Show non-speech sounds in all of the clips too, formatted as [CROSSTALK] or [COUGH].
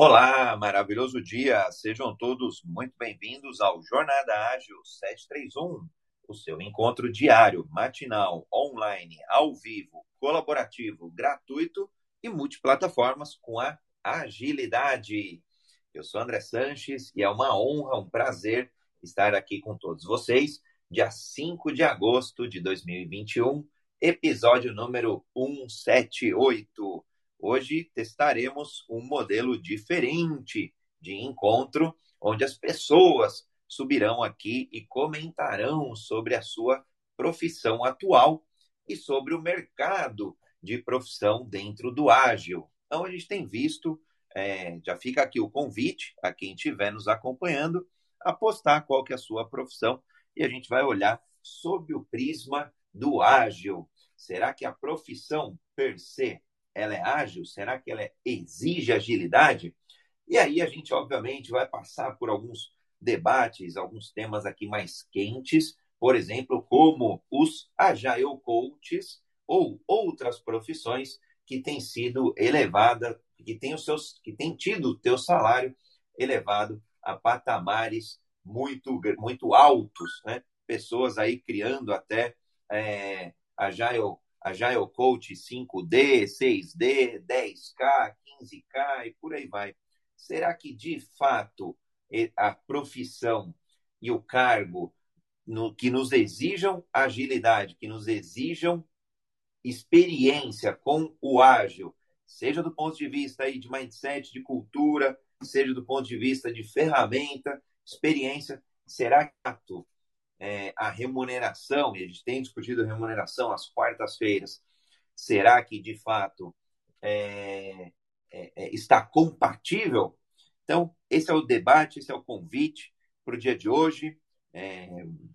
Olá, maravilhoso dia. Sejam todos muito bem-vindos ao Jornada Ágil 731, o seu encontro diário, matinal, online, ao vivo, colaborativo, gratuito e multiplataformas com a agilidade. Eu sou André Sanches e é uma honra, um prazer estar aqui com todos vocês, dia 5 de agosto de 2021, episódio número 178. Hoje testaremos um modelo diferente de encontro, onde as pessoas subirão aqui e comentarão sobre a sua profissão atual e sobre o mercado de profissão dentro do ágil. Então, a gente tem visto, é, já fica aqui o convite a quem estiver nos acompanhando, a postar qual que é a sua profissão e a gente vai olhar sob o prisma do ágil. Será que a profissão per se ela é ágil? Será que ela é, exige agilidade? E aí a gente, obviamente, vai passar por alguns debates, alguns temas aqui mais quentes, por exemplo, como os Agile Coaches ou outras profissões que têm sido elevada, que têm os seus, que têm tido o teu salário elevado a patamares muito, muito altos, né? Pessoas aí criando até é, Agile Agile Coach 5D, 6D, 10K, 15K e por aí vai. Será que de fato a profissão e o cargo no, que nos exijam agilidade, que nos exijam experiência com o ágil, seja do ponto de vista aí de mindset, de cultura, seja do ponto de vista de ferramenta, experiência, será que é, a remuneração, e a gente tem discutido a remuneração às quartas-feiras, será que de fato é, é, é, está compatível? Então, esse é o debate, esse é o convite para o dia de hoje. É,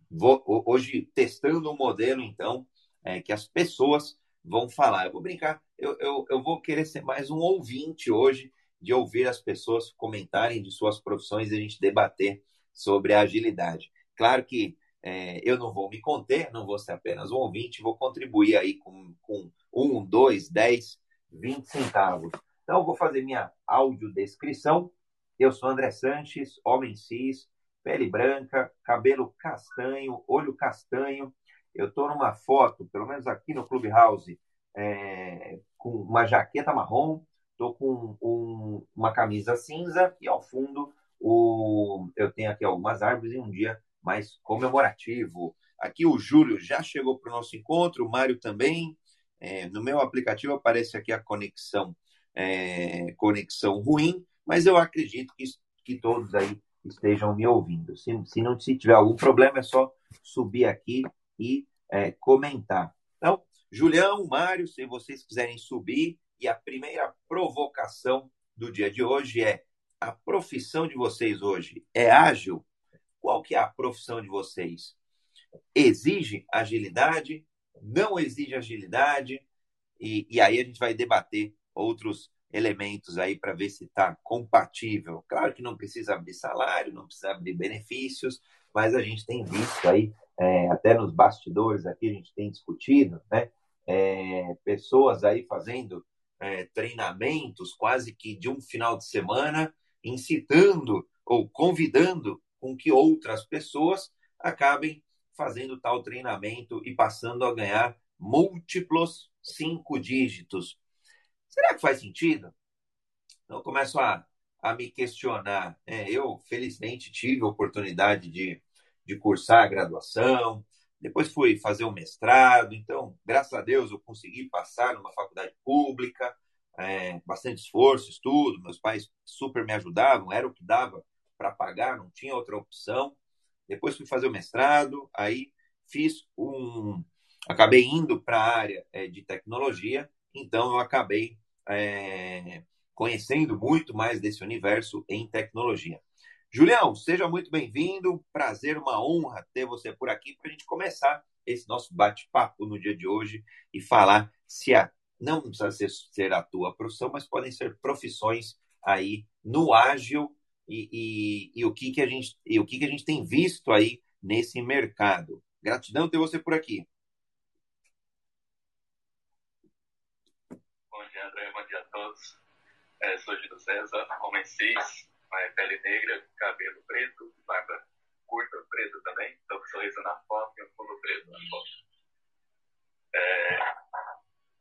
vou, hoje, testando um modelo, então, é, que as pessoas vão falar. Eu vou brincar, eu, eu, eu vou querer ser mais um ouvinte hoje, de ouvir as pessoas comentarem de suas profissões e a gente debater sobre a agilidade. Claro que é, eu não vou me conter, não vou ser apenas um ouvinte, vou contribuir aí com, com um, dois, dez, vinte centavos. Então, eu vou fazer minha audiodescrição. Eu sou André Sanches, homem cis, pele branca, cabelo castanho, olho castanho. Eu estou numa foto, pelo menos aqui no Clubhouse, é, com uma jaqueta marrom, estou com um, uma camisa cinza e ao fundo o, eu tenho aqui algumas árvores e um dia mais comemorativo. Aqui o Júlio já chegou para o nosso encontro, o Mário também. É, no meu aplicativo aparece aqui a conexão, é, conexão ruim, mas eu acredito que, que todos aí estejam me ouvindo. Se, se não se tiver algum problema, é só subir aqui e é, comentar. Então, Julião, Mário, se vocês quiserem subir, e a primeira provocação do dia de hoje é: a profissão de vocês hoje é ágil? Qual que é a profissão de vocês? Exige agilidade? Não exige agilidade? E, e aí a gente vai debater outros elementos aí para ver se está compatível. Claro que não precisa abrir salário, não precisa abrir benefícios, mas a gente tem visto aí, é, até nos bastidores aqui, a gente tem discutido, né? É, pessoas aí fazendo é, treinamentos quase que de um final de semana, incitando ou convidando com que outras pessoas acabem fazendo tal treinamento e passando a ganhar múltiplos cinco dígitos. Será que faz sentido? Então, eu começo a, a me questionar. É, eu, felizmente, tive a oportunidade de, de cursar a graduação, depois fui fazer um mestrado, então, graças a Deus, eu consegui passar numa faculdade pública, é, bastante esforço, estudo, meus pais super me ajudavam, era o que dava para pagar, não tinha outra opção. Depois fui fazer o mestrado, aí fiz um. Acabei indo para a área é, de tecnologia, então eu acabei é, conhecendo muito mais desse universo em tecnologia. Julião, seja muito bem-vindo. Prazer, uma honra ter você por aqui para a gente começar esse nosso bate-papo no dia de hoje e falar se a, não precisa ser, ser a tua profissão, mas podem ser profissões aí no ágil e, e, e, o que que a gente e o que que a gente tem visto aí nesse mercado. Gratidão ter você por aqui. Bom dia, André. Bom dia a todos. É, sou Gino César, homem cis, é, pele negra, cabelo preto, barba curta, preto também, então sorriso na foto e um fundo preto na foto. É,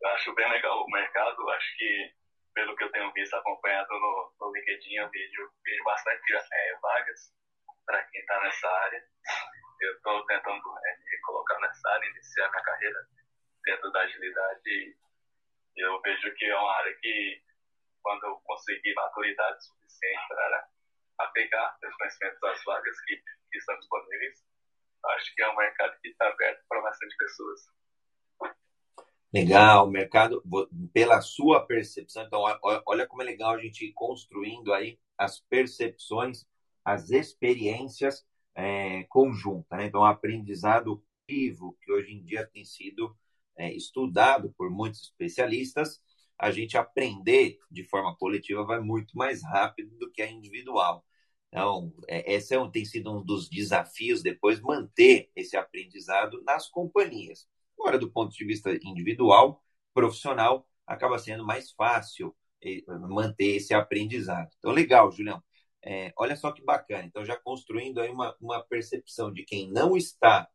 eu acho bem legal o mercado, acho que pelo que eu tenho visto acompanhado no, no LinkedIn, eu vejo, vejo bastante é, vagas para quem está nessa área. Eu estou tentando é, me colocar nessa área, iniciar minha carreira dentro da agilidade. Eu vejo que é uma área que, quando eu conseguir maturidade suficiente para apegar os conhecimentos das vagas que, que estão disponíveis, acho que é um mercado que está aberto para bastante pessoas. Legal, mercado, pela sua percepção, então olha como é legal a gente ir construindo aí as percepções, as experiências é, conjuntas. Né? Então, o aprendizado vivo, que hoje em dia tem sido é, estudado por muitos especialistas, a gente aprender de forma coletiva vai muito mais rápido do que a individual. Então, é, esse é um, tem sido um dos desafios depois manter esse aprendizado nas companhias. Agora, do ponto de vista individual, profissional, acaba sendo mais fácil eh, manter esse aprendizado. Então, legal, Julião. É, olha só que bacana. Então, já construindo aí uma, uma percepção de quem não está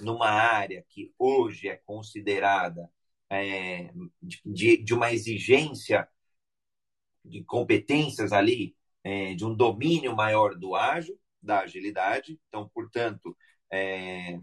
numa área que hoje é considerada é, de, de, uma exigência de competências ali, é, de um domínio maior do ágil, da agilidade. Então, portanto, é,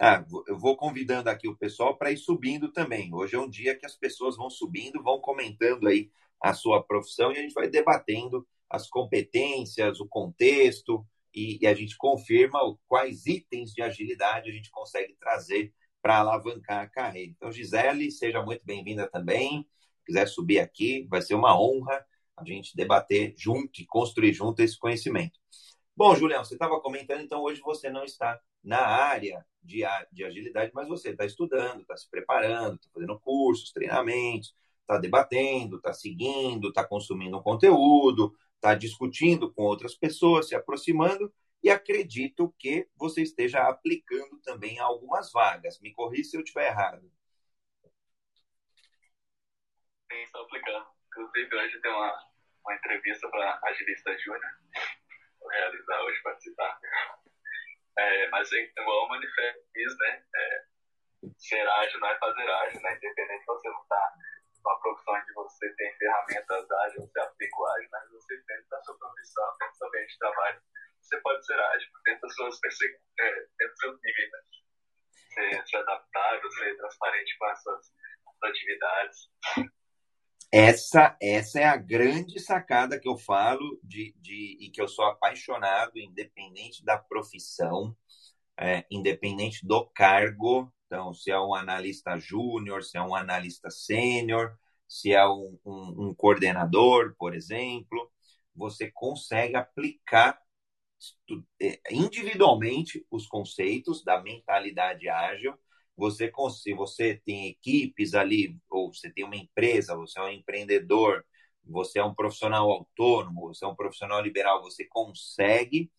ah, eu vou convidando aqui o pessoal para ir subindo também. Hoje é um dia que as pessoas vão subindo, vão comentando aí a sua profissão e a gente vai debatendo as competências, o contexto e, e a gente confirma quais itens de agilidade a gente consegue trazer para alavancar a carreira. Então, Gisele, seja muito bem-vinda também. Se quiser subir aqui, vai ser uma honra a gente debater junto e construir junto esse conhecimento. Bom, Julião, você estava comentando, então hoje você não está na área de, de agilidade, mas você está estudando, está se preparando, está fazendo cursos, treinamentos, está debatendo, está seguindo, está consumindo conteúdo, está discutindo com outras pessoas, se aproximando, e acredito que você esteja aplicando também algumas vagas. Me corri se eu estiver errado. Sim, estou aplicando. Inclusive, hoje tem uma, uma entrevista para Agilista Júnior. Realizar hoje, participar. É, mas é igual o manifesto diz, né? É, ser ágil não é fazer ágil, né? Independente se você não está numa profissão onde você tem ferramentas ágeis, você aplica ágil, mas você dentro da sua profissão, dentro do seu ambiente de trabalho, você pode ser ágil, dentro das suas é, dentro do seu nível, né? Ser, ser adaptável, ser transparente com as suas atividades. Essa, essa é a grande sacada que eu falo de, de, e que eu sou apaixonado, independente da profissão, é, independente do cargo. Então, se é um analista júnior, se é um analista sênior, se é um, um, um coordenador, por exemplo, você consegue aplicar é, individualmente os conceitos da mentalidade ágil você, se você tem equipes ali, ou você tem uma empresa, você é um empreendedor, você é um profissional autônomo, você é um profissional liberal, você consegue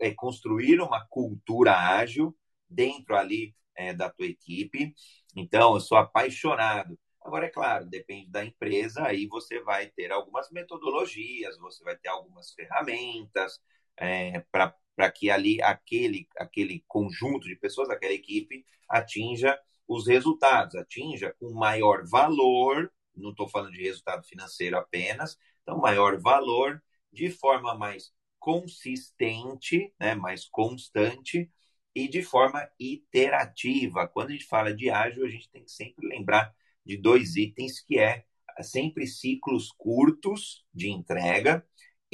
é, construir uma cultura ágil dentro ali é, da tua equipe. Então, eu sou apaixonado. Agora, é claro, depende da empresa, aí você vai ter algumas metodologias, você vai ter algumas ferramentas é, para para que ali aquele, aquele conjunto de pessoas, aquela equipe, atinja os resultados, atinja um maior valor, não estou falando de resultado financeiro apenas, então maior valor de forma mais consistente, né, mais constante e de forma iterativa. Quando a gente fala de ágil, a gente tem que sempre lembrar de dois itens que é sempre ciclos curtos de entrega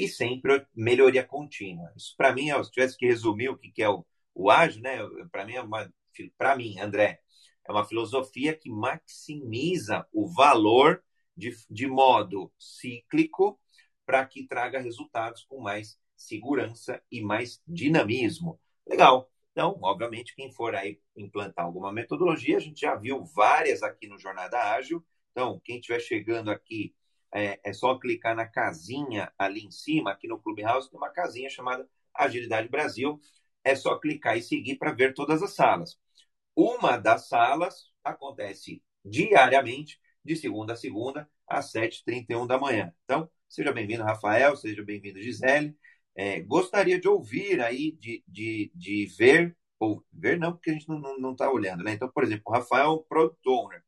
e sempre melhoria contínua. Isso para mim, se tivesse que resumir o que é o, o ágil, né? Para mim é uma para mim, André, é uma filosofia que maximiza o valor de, de modo cíclico para que traga resultados com mais segurança e mais dinamismo. Legal. Então, obviamente, quem for aí implantar alguma metodologia, a gente já viu várias aqui no Jornada Ágil. Então, quem estiver chegando aqui, é, é, só clicar na casinha ali em cima, aqui no Clubhouse, tem uma casinha chamada Agilidade Brasil é só clicar e seguir para ver todas as salas. Uma das salas acontece diariamente, de segunda a segunda, às 7h31 da manhã. Então, seja bem-vindo, Rafael, seja bem-vindo, Gisele. É, gostaria de ouvir aí, de, de, de ver, ou ver não, porque a gente não está olhando, né? Então, por exemplo, o Rafael Product Owner.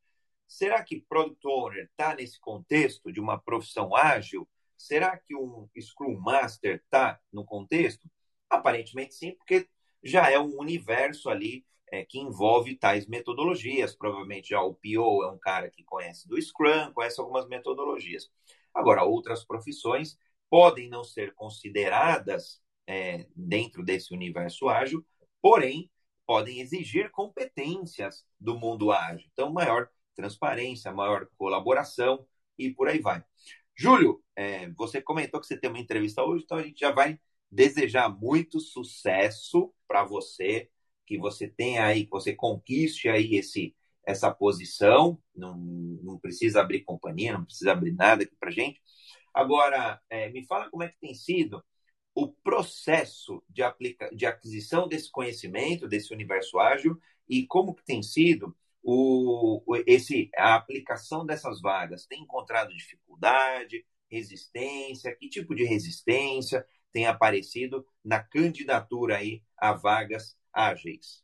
Será que Product Owner está nesse contexto de uma profissão ágil? Será que um Scrum Master está no contexto? Aparentemente sim, porque já é um universo ali é, que envolve tais metodologias. Provavelmente já o PO é um cara que conhece do Scrum, conhece algumas metodologias. Agora, outras profissões podem não ser consideradas é, dentro desse universo ágil, porém podem exigir competências do mundo ágil. Então, maior transparência, maior colaboração e por aí vai. Júlio, é, você comentou que você tem uma entrevista hoje, então a gente já vai desejar muito sucesso para você, que você tenha aí, que você conquiste aí esse, essa posição. Não, não precisa abrir companhia, não precisa abrir nada aqui para gente. Agora, é, me fala como é que tem sido o processo de, aplica de aquisição desse conhecimento, desse universo ágil, e como que tem sido o, esse, a aplicação dessas vagas. Tem encontrado dificuldade, resistência? Que tipo de resistência tem aparecido na candidatura aí a vagas ágeis?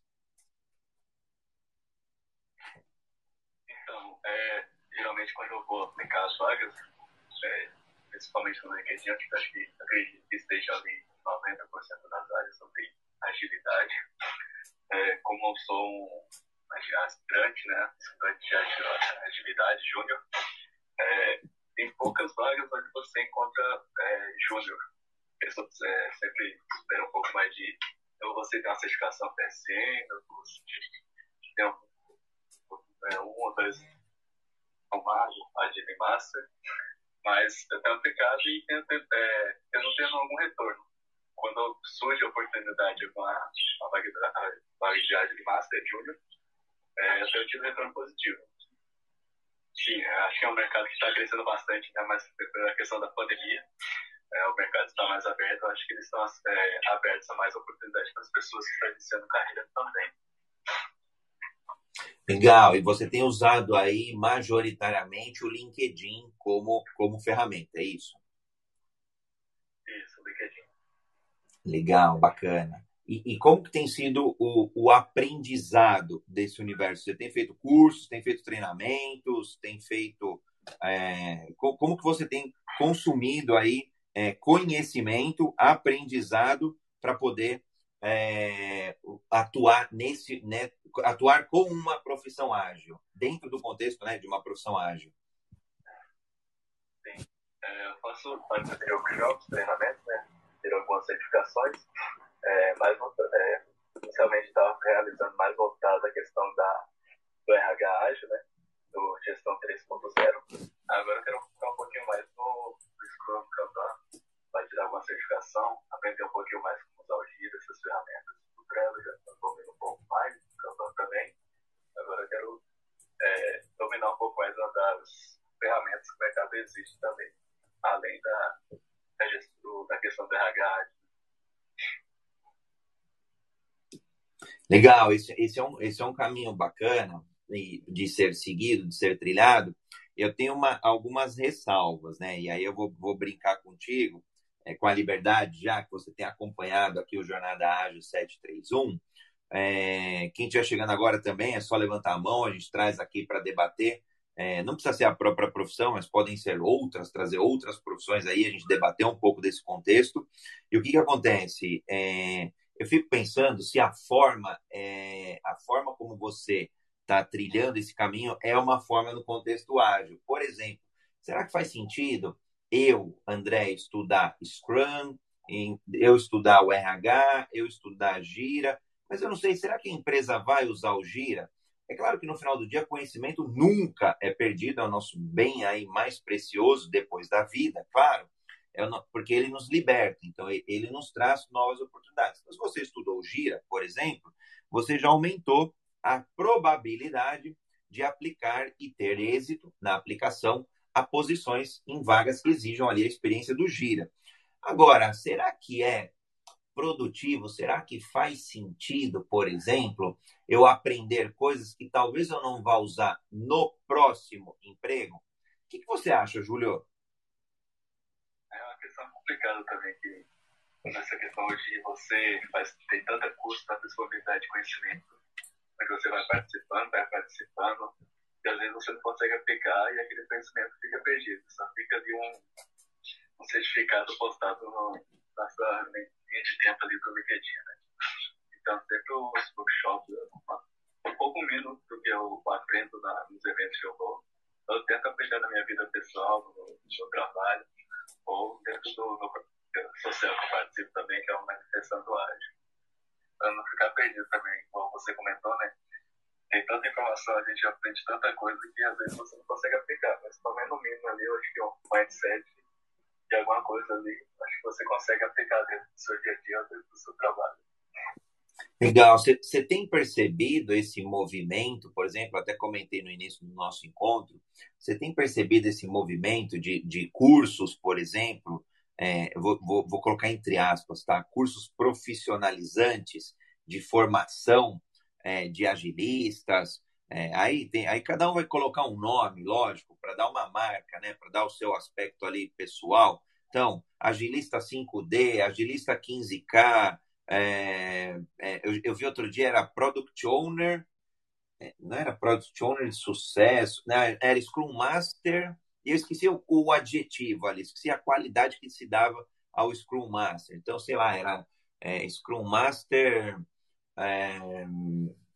Então, é, geralmente quando eu vou aplicar as vagas, é, principalmente no LinkedIn, que acho que acredito que esteja ali 90% das áreas sobre agilidade. É, como eu sou um aspirante, né, estudante de agilidade júnior, é, tem poucas vagas onde você encontra é, júnior. Pessoas é, sempre esperam um pouco mais de. Então, você tem uma certificação PSN, tem um, é, um ou dois Mago, Agile Master, mas eu tenho aplicado e tento, é, não tenho algum retorno. Quando surge a oportunidade com a, a vaga, a vaga de Master Júnior, é, eu tenho tido retorno positivo. Sim, acho que é um mercado que está crescendo bastante, ainda mais pela questão da pandemia. É, o mercado está mais aberto, acho que eles estão é, abertos a mais oportunidades para as pessoas que estão iniciando carreira também. Legal, e você tem usado aí majoritariamente o LinkedIn como, como ferramenta, é isso? Isso, LinkedIn. Legal, bacana. E, e, como que tem sido o, o, aprendizado desse universo? Você tem feito cursos, tem feito treinamentos, tem feito... É, como que você tem consumido aí é, conhecimento, aprendizado para poder é, atuar nesse, né, atuar com uma profissão ágil, dentro do contexto né, de uma profissão ágil? Sim. É, eu faço workshops, treinamentos, né, ter algumas certificações é, mais, é, inicialmente estava realizando mais voltado à questão da, do RH ágil, né, do gestão 3.0. Agora eu quero focar um pouquinho mais no, Scrum Kanban, para tirar alguma certificação, aprender um pouquinho mais como usar o essas ferramentas do Trello, já estou dominando um pouco mais, do Kanban também. Agora eu quero é, dominar um pouco mais das ferramentas que o mercado existe também, além da, da, gestão, da questão do RH Legal, esse, esse, é um, esse é um caminho bacana de ser seguido, de ser trilhado. Eu tenho uma, algumas ressalvas, né? E aí eu vou, vou brincar contigo, é, com a liberdade, já que você tem acompanhado aqui o Jornada Ágil 731. É, quem estiver chegando agora também é só levantar a mão, a gente traz aqui para debater. É, não precisa ser a própria profissão, mas podem ser outras, trazer outras profissões aí, a gente debater um pouco desse contexto. E o que, que acontece? É, eu fico pensando se a forma, é, a forma como você está trilhando esse caminho é uma forma no contexto ágil. Por exemplo, será que faz sentido eu, André, estudar Scrum, eu estudar o RH, eu estudar Gira, mas eu não sei, será que a empresa vai usar o Gira? É claro que no final do dia, conhecimento nunca é perdido, é o nosso bem aí mais precioso depois da vida, claro porque ele nos liberta, então ele nos traz novas oportunidades. Então, se você estudou Gira, por exemplo, você já aumentou a probabilidade de aplicar e ter êxito na aplicação a posições em vagas que exijam ali a experiência do Gira. Agora, será que é produtivo? Será que faz sentido, por exemplo, eu aprender coisas que talvez eu não vá usar no próximo emprego? que, que você acha, Júlio? Complicada também, que nessa questão hoje você faz, tem tanta curso, tanta disponibilidade de conhecimento, mas você vai participando, vai participando, e às vezes você não consegue aplicar e aquele conhecimento fica perdido. Só fica ali um, um certificado postado no, na sua linha de tempo ali do LinkedIn, né? Então, sempre os workshops, um pouco menos do que eu aprendo na, nos eventos que eu vou, eu tento aplicar na minha vida pessoal, no meu trabalho, ou dentro do, social que eu participo também, que é o Manifestando Ágil. Para não ficar perdido também, como você comentou, né? Tem tanta informação, a gente aprende tanta coisa que às vezes você não consegue aplicar, mas também no mínimo ali, eu acho que é um mindset de alguma coisa ali, acho que você consegue aplicar dentro do seu dia a dia, dentro do seu trabalho. Legal. Você tem percebido esse movimento, por exemplo, até comentei no início do nosso encontro, você tem percebido esse movimento de, de cursos, por exemplo, é, vou, vou, vou, colocar entre aspas, tá? Cursos profissionalizantes de formação é, de agilistas. É, aí, tem, aí cada um vai colocar um nome, lógico, para dar uma marca, né? Para dar o seu aspecto ali pessoal. Então, agilista 5D, agilista 15K, é, é, eu, eu, vi outro dia, era Product Owner, é, não era Product Owner de sucesso, né? era Scrum Master, e eu esqueci o, o, adjetivo ali, esqueci a qualidade que se dava ao Scrum Master. Então, sei lá, era é, Scrum Master, é,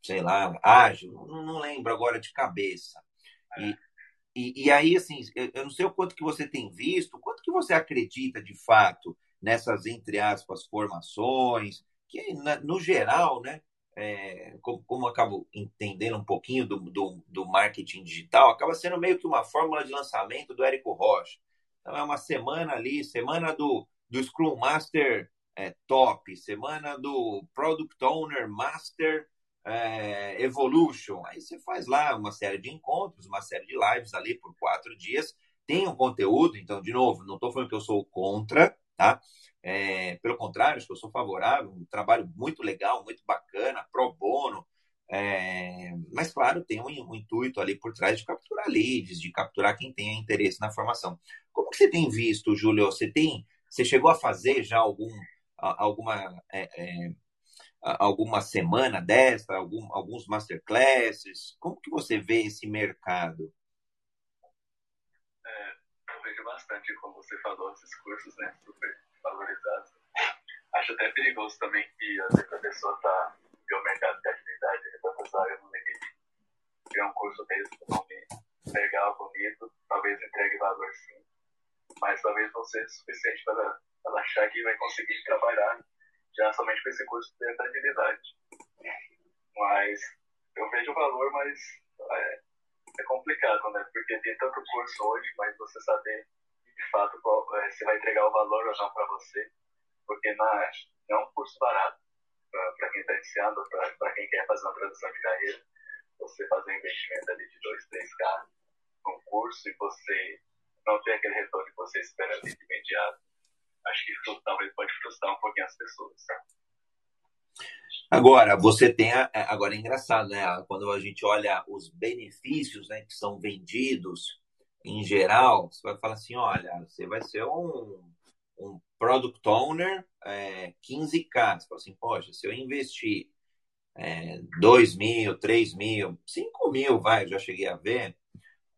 sei lá, ágil, não, não, lembro agora de cabeça. E, e, e aí, assim, eu, eu não sei o quanto que você tem visto, quanto que você acredita de fato nessas, entre aspas, formações, que no geral, né, é, como, como acabo entendendo um pouquinho do, do, do, marketing digital, acaba sendo meio que uma fórmula de lançamento do Érico Rocha. Então, é uma semana ali, semana do, do Scrum Master é, top, semana do Product Owner Master é, Evolution. Aí você faz lá uma série de encontros, uma série de lives ali por quatro dias. Tem um conteúdo, então, de novo, não estou falando que eu sou contra, tá? É, pelo contrário, acho que eu sou favorável, um trabalho muito legal, muito bacana, pro bono. É, mas, claro, tem um, um, intuito ali por trás de capturar leads, de capturar quem tenha interesse na formação. Como que você tem visto, Júlio? Você tem, você chegou a fazer já algum, alguma, é, é, alguma semana dessa, algum, alguns masterclasses? Como que você vê esse mercado? Bastante, como você falou, esses cursos, né? Super valorizados. Acho até perigoso também que às vezes a pessoa está no mercado de atividade, tantas áreas no limite, criar um curso desse com nome legal, bonito, talvez entregue valor sim, mas talvez não seja suficiente para ela achar que vai conseguir trabalhar já somente com esse curso de agilidade. Mas eu vejo o valor, mas é, é complicado, né? Porque tem tanto curso hoje, mas você saber de fato qual, é, se vai entregar o valor ou não para você, porque não é, um curso barato para quem está iniciando, para quem quer fazer uma transição de carreira. Você fazer um investimento ali de 2, 3K num curso e você não ter aquele retorno que você espera ali de imediato, acho que isso talvez pode frustrar um pouquinho as pessoas. Agora, você tem. A, agora é engraçado, né? Quando a gente olha os benefícios né, que são vendidos em geral, você vai falar assim: olha, você vai ser um, um product owner é, 15K. Você fala assim: poxa, se eu investir é, 2 mil, 3 mil, 5 mil, vai, já cheguei a ver,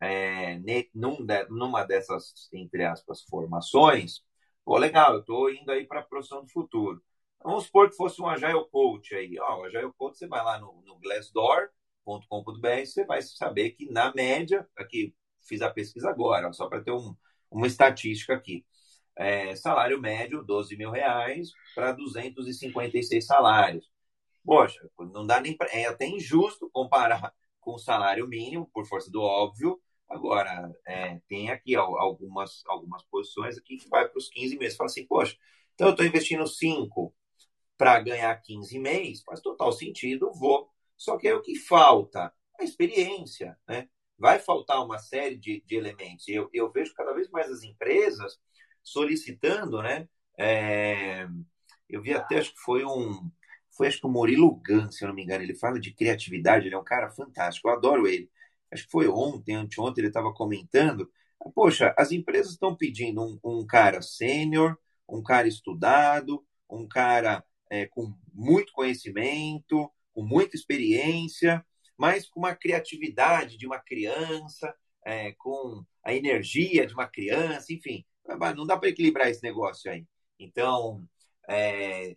é, num de, numa dessas, entre aspas, formações, pô, legal, eu estou indo aí para a profissão do futuro. Vamos supor que fosse um Agile Coach aí. Ó, o Agile Coach, você vai lá no, no glassdoor.com.br, você vai saber que, na média, aqui fiz a pesquisa agora, só para ter um, uma estatística aqui. É, salário médio, 12 mil reais para 256 salários. Poxa, não dá nem pra, é até injusto comparar [LAUGHS] com o salário mínimo, por força do óbvio. Agora, é, tem aqui algumas, algumas posições aqui que vai para os 15 meses. Fala assim, poxa, então eu estou investindo 5 para ganhar 15 meses, faz total sentido, vou. Só que é o que falta? A experiência, né? vai faltar uma série de, de elementos. Eu, eu vejo cada vez mais as empresas solicitando, né? É, eu vi até, acho que foi um. Foi acho que o Murilo Gun, se eu não me engano, ele fala de criatividade, ele é um cara fantástico, eu adoro ele. Acho que foi ontem, anteontem, ele estava comentando Poxa, as empresas estão pedindo um, um cara sênior, um cara estudado, um cara é, com muito conhecimento, com muita experiência, mas com uma criatividade de uma criança, é, com a energia de uma criança, enfim. Não dá para equilibrar esse negócio aí. Então, é,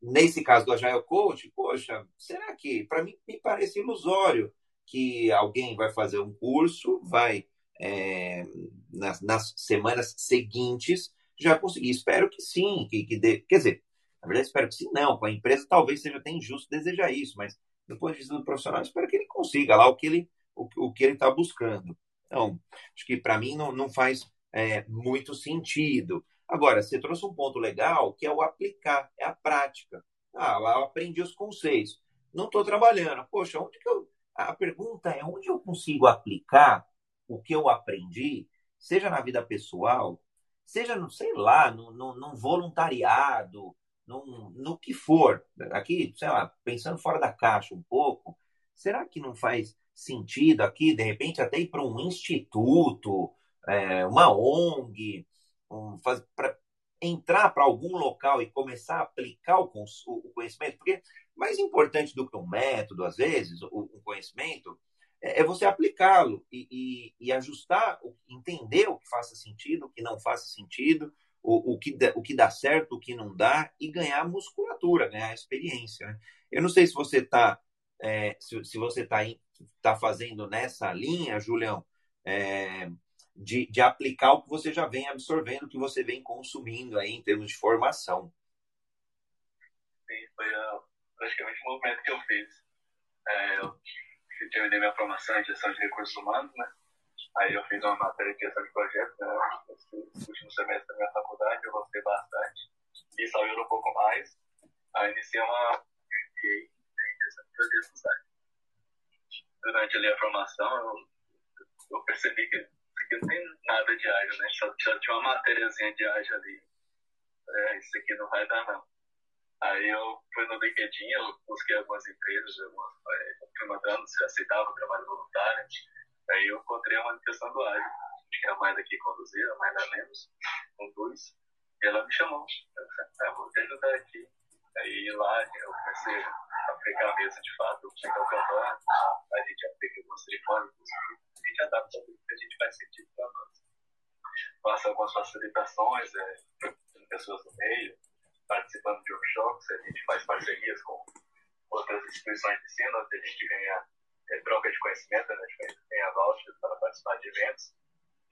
nesse caso do Agile Coach, poxa, será que, para mim, me parece ilusório que alguém vai fazer um curso, vai, é, nas, nas, semanas seguintes, já conseguir. Espero que sim, que, que dê, quer dizer, na verdade, espero que sim, não. Com a empresa, talvez seja até injusto desejar isso, mas do ponto de vista do profissional, espero que ele consiga lá o que ele o, o que ele está buscando. Então, acho que para mim não, não faz é, muito sentido. Agora, você trouxe um ponto legal que é o aplicar, é a prática. Ah, lá eu aprendi os conceitos. Não estou trabalhando. Poxa, onde que eu. A pergunta é onde eu consigo aplicar o que eu aprendi, seja na vida pessoal, seja, no, sei lá, no, no, no voluntariado, no, no que for. Aqui, sei lá, pensando fora da caixa um pouco, será que não faz sentido aqui, de repente, até ir para um instituto, é, uma ONG, um, para entrar para algum local e começar a aplicar o, o, conhecimento, porque mais importante do que um método, às vezes, o, o conhecimento, é, é você aplicá-lo e, e, e, ajustar, entender o que faça sentido, o que não faça sentido, o, o, que, o que dá certo, o que não dá, e ganhar musculatura, ganhar experiência. Né? Eu não sei se você está é, se, se, você está tá fazendo nessa linha, Julião, é, de, de aplicar o que você já vem absorvendo, o que você vem consumindo aí em termos de formação. Sim, foi uh, praticamente o movimento que eu fiz. É, eu terminei minha formação em gestão de recursos humanos, né? Aí eu fiz uma matéria de gestão de projetos, né? Último semestre da minha faculdade, eu gostei bastante. E saiu um pouco mais. Aí iniciei uma MBA em gestão de projetos, né? Durante ali a formação, eu, eu percebi que aqui não tem nada de ágil, né? Só, só tinha uma matériazinha de ágil ali. É, isso aqui não vai dar, não. Aí eu fui no LinkedIn, eu busquei algumas empresas, algumas, é, fui mandando se aceitava trabalho voluntário. Aí eu encontrei uma questão do ágil, que a mais aqui conduzir, a mais da menos, conduz. E ela me chamou. Eu falei, ah, vou te ajudar aqui. Aí lá eu comecei a aplicar a mesa de fato, pegar o campanha, a gente aplica algumas cerimônias, a gente adapta tudo que a gente faz sentido para nós. Passa algumas facilitações, é, pessoas no meio, participando de workshops, a gente faz parcerias com outras instituições de ensino, onde a gente ganha é, troca de conhecimento, né, a gente ganha vouchers para participar de eventos.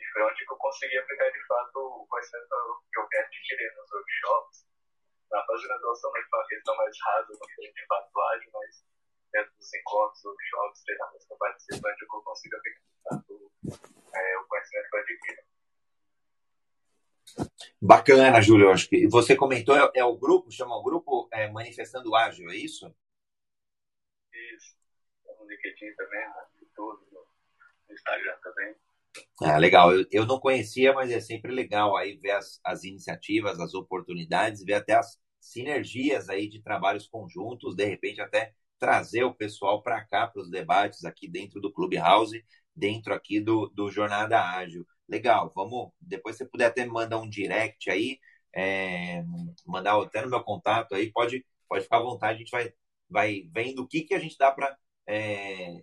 E foi onde eu consegui aplicar de fato o conhecimento que eu quero adquirir nos workshops. Na pós-graduação, não foi uma questão mais rasa, não foi de fato ágil, mas dentro dos encontros, workshops, treinamentos eu participo, onde eu consigo aplicar de fato é, o conhecimento que eu adquiro. Bacana, Júlio. Acho que você comentou, é, é, o grupo, chama o grupo é, Manifestando Ágil, é? Isso. LinkedIn também, no YouTube, no Instagram também. Ah, legal. Eu, eu não conhecia, mas é sempre legal aí ver as, as iniciativas, as oportunidades, ver até as sinergias aí de trabalhos conjuntos, de repente até trazer o pessoal para cá para os debates aqui dentro do Clubhouse, dentro aqui do, do Jornada Ágil. Legal, vamos. Depois você puder até me mandar um direct aí, é, mandar até no meu contato aí, pode, pode ficar à vontade, a gente vai, vai vendo o que, que a gente dá para. É,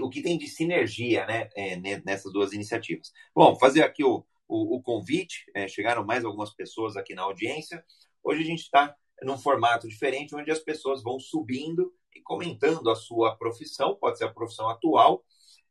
o que tem de sinergia né, é, nessas duas iniciativas. Bom, fazer aqui o, o, o convite, é, chegaram mais algumas pessoas aqui na audiência. Hoje a gente está num formato diferente, onde as pessoas vão subindo e comentando a sua profissão, pode ser a profissão atual,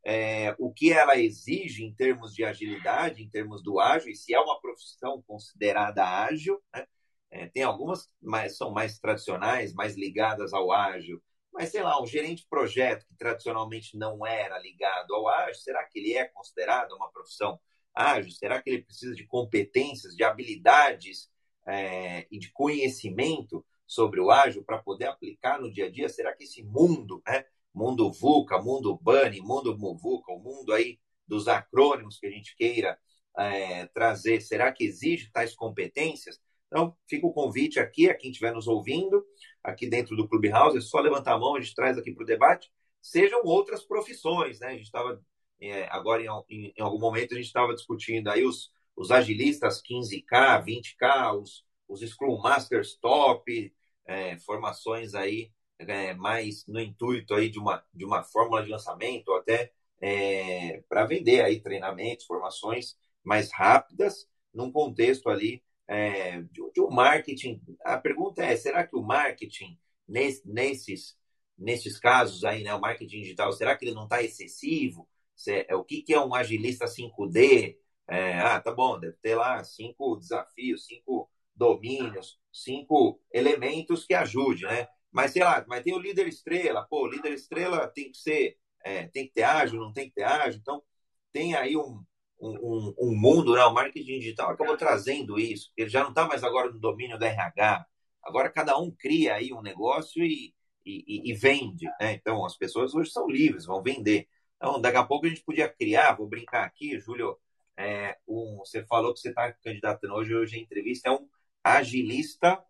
é, o que ela exige em termos de agilidade, em termos do ágil, e se é uma profissão considerada ágil. Né? É, tem algumas mais são mais tradicionais, mais ligadas ao ágil, mas sei lá, um gerente de projeto que tradicionalmente não era ligado ao ágil, será que ele é considerado uma profissão ágil? Será que ele precisa de competências, de habilidades é, e de conhecimento sobre o ágil para poder aplicar no dia a dia? Será que esse mundo, né, mundo VUCA, mundo BUNNY, mundo MUVUCA, o mundo aí dos acrônimos que a gente queira é, trazer, será que exige tais competências? Então, fica o convite aqui, a quem estiver nos ouvindo, aqui dentro do Clubhouse, é só levantar a mão, a gente traz aqui para o debate, sejam outras profissões, né? A gente estava é, agora em, em, algum momento a gente estava discutindo aí os, os agilistas 15K, 20K, os, os Scrum Masters top, é, formações aí é, mais no intuito aí de uma, de uma fórmula de lançamento, ou até é, para vender aí treinamentos, formações mais rápidas, num contexto ali é, de, de, um marketing. A pergunta é, será que o marketing, nesse, nesses, nesses casos aí, né, o marketing digital, será que ele não está excessivo? É, o que, que é um agilista 5D? É, ah, tá bom, deve ter lá cinco desafios, cinco domínios, cinco elementos que ajude, né? Mas sei lá, mas tem o líder estrela, pô, o líder estrela tem que ser, é, tem que ter ágil, não tem que ter ágil, então tem aí um, um, um mundo, né? O marketing digital acabou trazendo isso, ele já não está mais agora no domínio do RH, agora cada um cria aí um negócio e, e, e vende, né? Então as pessoas hoje são livres, vão vender. Então, daqui a pouco a gente podia criar, vou brincar aqui, Júlio, é, um, você falou que você está candidatando hoje, hoje a entrevista é um agilista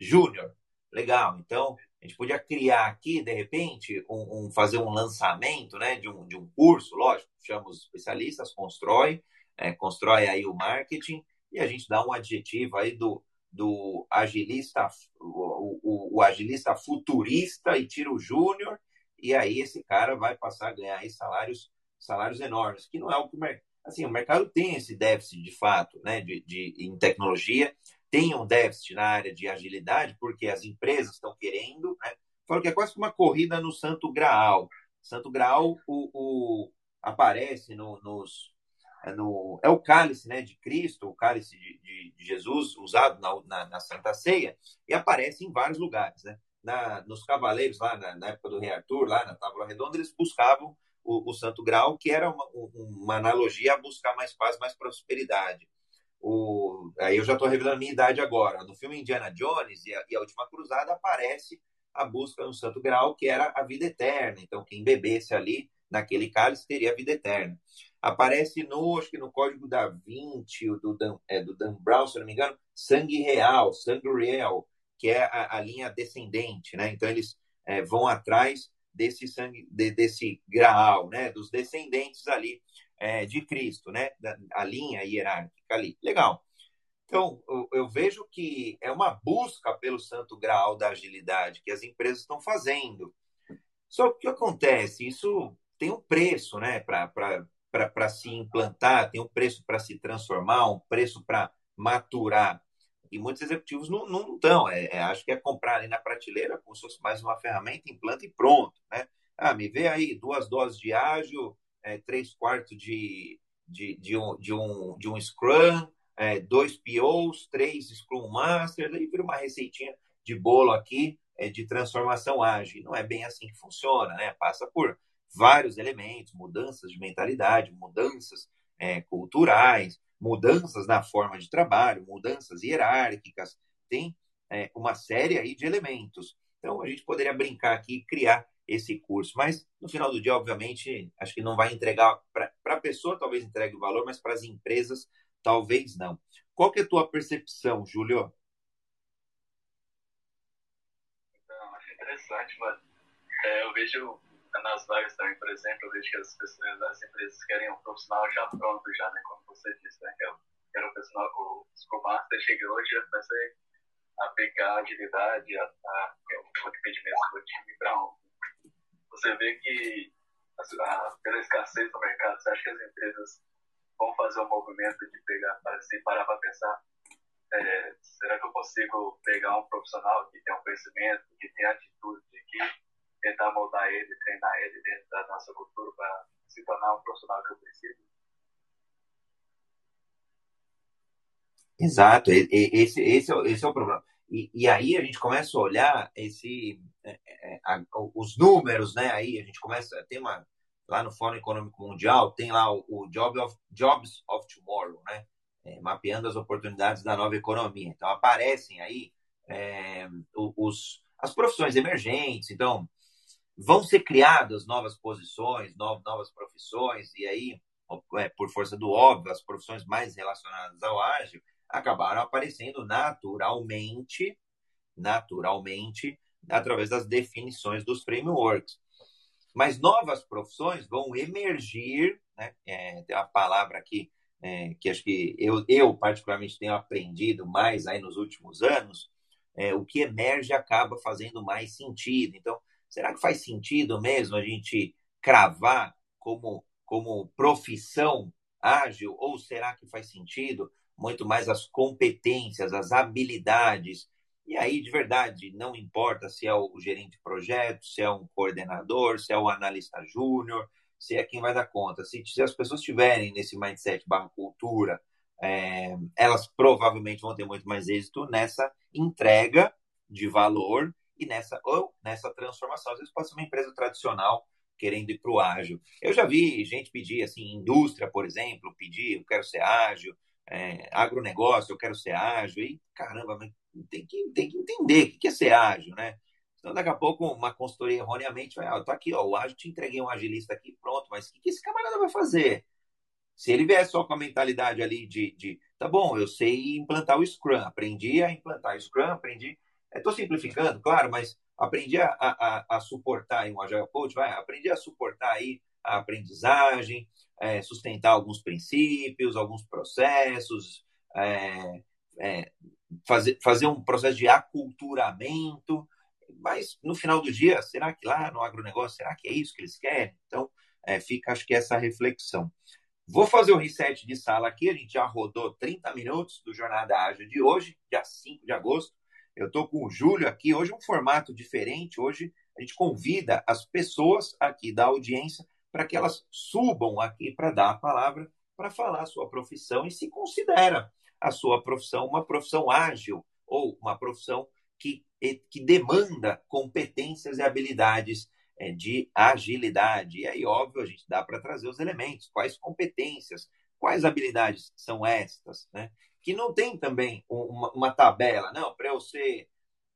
júnior. Legal. Então, a gente podia criar aqui, de repente, um, um, fazer um lançamento né, de, um, de um curso, lógico, chama os especialistas, constrói, é, constrói aí o marketing e a gente dá um adjetivo aí do, do agilista, o, o, o agilista futurista e tira o júnior e aí esse cara vai passar a ganhar aí salários, salários enormes, que não é o que o mercado. Assim, o mercado tem esse déficit de fato, né, de, de, em tecnologia, tem um déficit na área de agilidade, porque as empresas estão querendo, né? Falo que é quase uma corrida no Santo Graal. Santo Graal o, o aparece no, nos, é, no, é o cálice né, de Cristo, o cálice de, de, de Jesus usado na, na, na, Santa Ceia, e aparece em vários lugares. Né? Na, nos Cavaleiros, lá na, na, época do Rei Arthur, lá na Tábua Redonda, eles buscavam o, o Santo Graal, que era uma, uma analogia a buscar mais paz, mais prosperidade o, aí eu já estou revelando a minha idade agora. No filme Indiana Jones e a, e a, Última Cruzada aparece a busca no Santo Graal, que era a vida eterna. Então, quem bebesse ali naquele cálice teria a vida eterna. Aparece no, acho que no Código da Vinci, do Dan, é, do Dan Brown, se não me engano, sangue real, sangue real, que é a, a linha descendente, né? Então, eles é, vão atrás desse sangue, de, desse graal, né? Dos descendentes ali é, de Cristo, né? A linha hierárquica ali. Legal. Então, eu, eu, vejo que é uma busca pelo santo grau da agilidade que as empresas estão fazendo. Só que o que acontece? Isso tem um preço, né? Para se implantar, tem um preço para se transformar, um preço para maturar. E muitos executivos não, não estão. É, é, acho que é comprar ali na prateleira como se fosse mais uma ferramenta, implanta e pronto, né? Ah, me vê aí duas doses de ágil, é, três quartos de, de, de, um, de, um, de um Scrum, é, dois POs, três Scrum Masters, aí vira uma receitinha de bolo aqui é, de transformação ágil. Não é bem assim que funciona, né? Passa por vários elementos, mudanças de mentalidade, mudanças é, culturais, mudanças na forma de trabalho, mudanças hierárquicas, tem é, uma série aí de elementos. Então, a gente poderia brincar aqui e criar esse curso. Mas, no final do dia, obviamente, acho que não vai entregar para a pessoa, talvez entregue o valor, mas para as empresas, talvez não. Qual que é a tua percepção, Júlio? Então, acho interessante, mas é, eu vejo nas vagas também, por exemplo, eu vejo que as pessoas, as empresas querem um profissional já pronto, já, né? Como você disse, né? Que é era o profissional, o Master chega hoje já começa a pegar a agilidade, a, a, a, do time para um você vê que, a, pela escassez do mercado, você acha que as empresas vão fazer um movimento de pegar, para se parar para pensar, é, será que eu consigo pegar um profissional que tem um conhecimento, que tem atitude, que tentar moldar ele, treinar ele dentro da nossa cultura para se tornar um profissional que eu preciso? Exato, esse, esse, é, esse é o problema. E, e aí a gente começa a olhar esse, é, é, a, os números, né? Aí a gente começa, tem uma, lá no Fórum Econômico Mundial, tem lá o, o Job of, Jobs of Tomorrow, né? É, mapeando as oportunidades da nova economia. Então aparecem aí é, os, as profissões emergentes, então vão ser criadas novas posições, novas, novas profissões, e aí, é, por força do óbvio, as profissões mais relacionadas ao ágil acabaram aparecendo naturalmente, naturalmente, através das definições dos frameworks. Mas novas profissões vão emergir, né? É, tem uma palavra aqui é, que acho que eu, eu, particularmente, tenho aprendido mais aí nos últimos anos, é, o que emerge acaba fazendo mais sentido. Então, será que faz sentido mesmo a gente cravar como, como profissão ágil, ou será que faz sentido muito mais as competências, as habilidades? E aí, de verdade, não importa se é o gerente de projeto, se é um coordenador, se é o analista júnior, se é quem vai dar conta. Se, se as pessoas estiverem nesse mindset barra cultura, é, elas provavelmente vão ter muito mais êxito nessa entrega de valor e nessa, ou nessa transformação. Às vezes pode ser uma empresa tradicional querendo ir para o ágil. Eu já vi gente pedir, assim, indústria, por exemplo, pedir, eu quero ser ágil, é, agronegócio, eu quero ser ágil, e caramba, tem que, tem que entender o que é ser ágil, né? Então, daqui a pouco, uma consultoria erroneamente vai, ah, tô aqui, ó, o ágil, te entreguei um agilista aqui, pronto, mas o que, que esse camarada vai fazer? Se ele vier só com a mentalidade ali de, de tá bom, eu sei implantar o Scrum, aprendi a implantar o Scrum, aprendi, estou simplificando, claro, mas aprendi a, a, a suportar um Agile Coach, vai, aprendi a suportar aí a aprendizagem, é, sustentar alguns princípios, alguns processos, é, é, fazer, fazer um processo de aculturamento, mas no final do dia, será que lá no agronegócio, será que é isso que eles querem? Então, é, fica acho que essa reflexão. Vou fazer o reset de sala aqui, a gente já rodou 30 minutos do Jornada Ágil de hoje, dia 5 de agosto. Eu estou com o Júlio aqui, hoje um formato diferente, hoje a gente convida as pessoas aqui da audiência para que elas subam aqui para dar a palavra, para falar a sua profissão e se considera a sua profissão uma profissão ágil ou uma profissão que, que demanda competências e habilidades é, de agilidade. E aí, óbvio, a gente dá para trazer os elementos, quais competências, quais habilidades são estas, né? Que não tem também uma, uma tabela, não, para eu ser,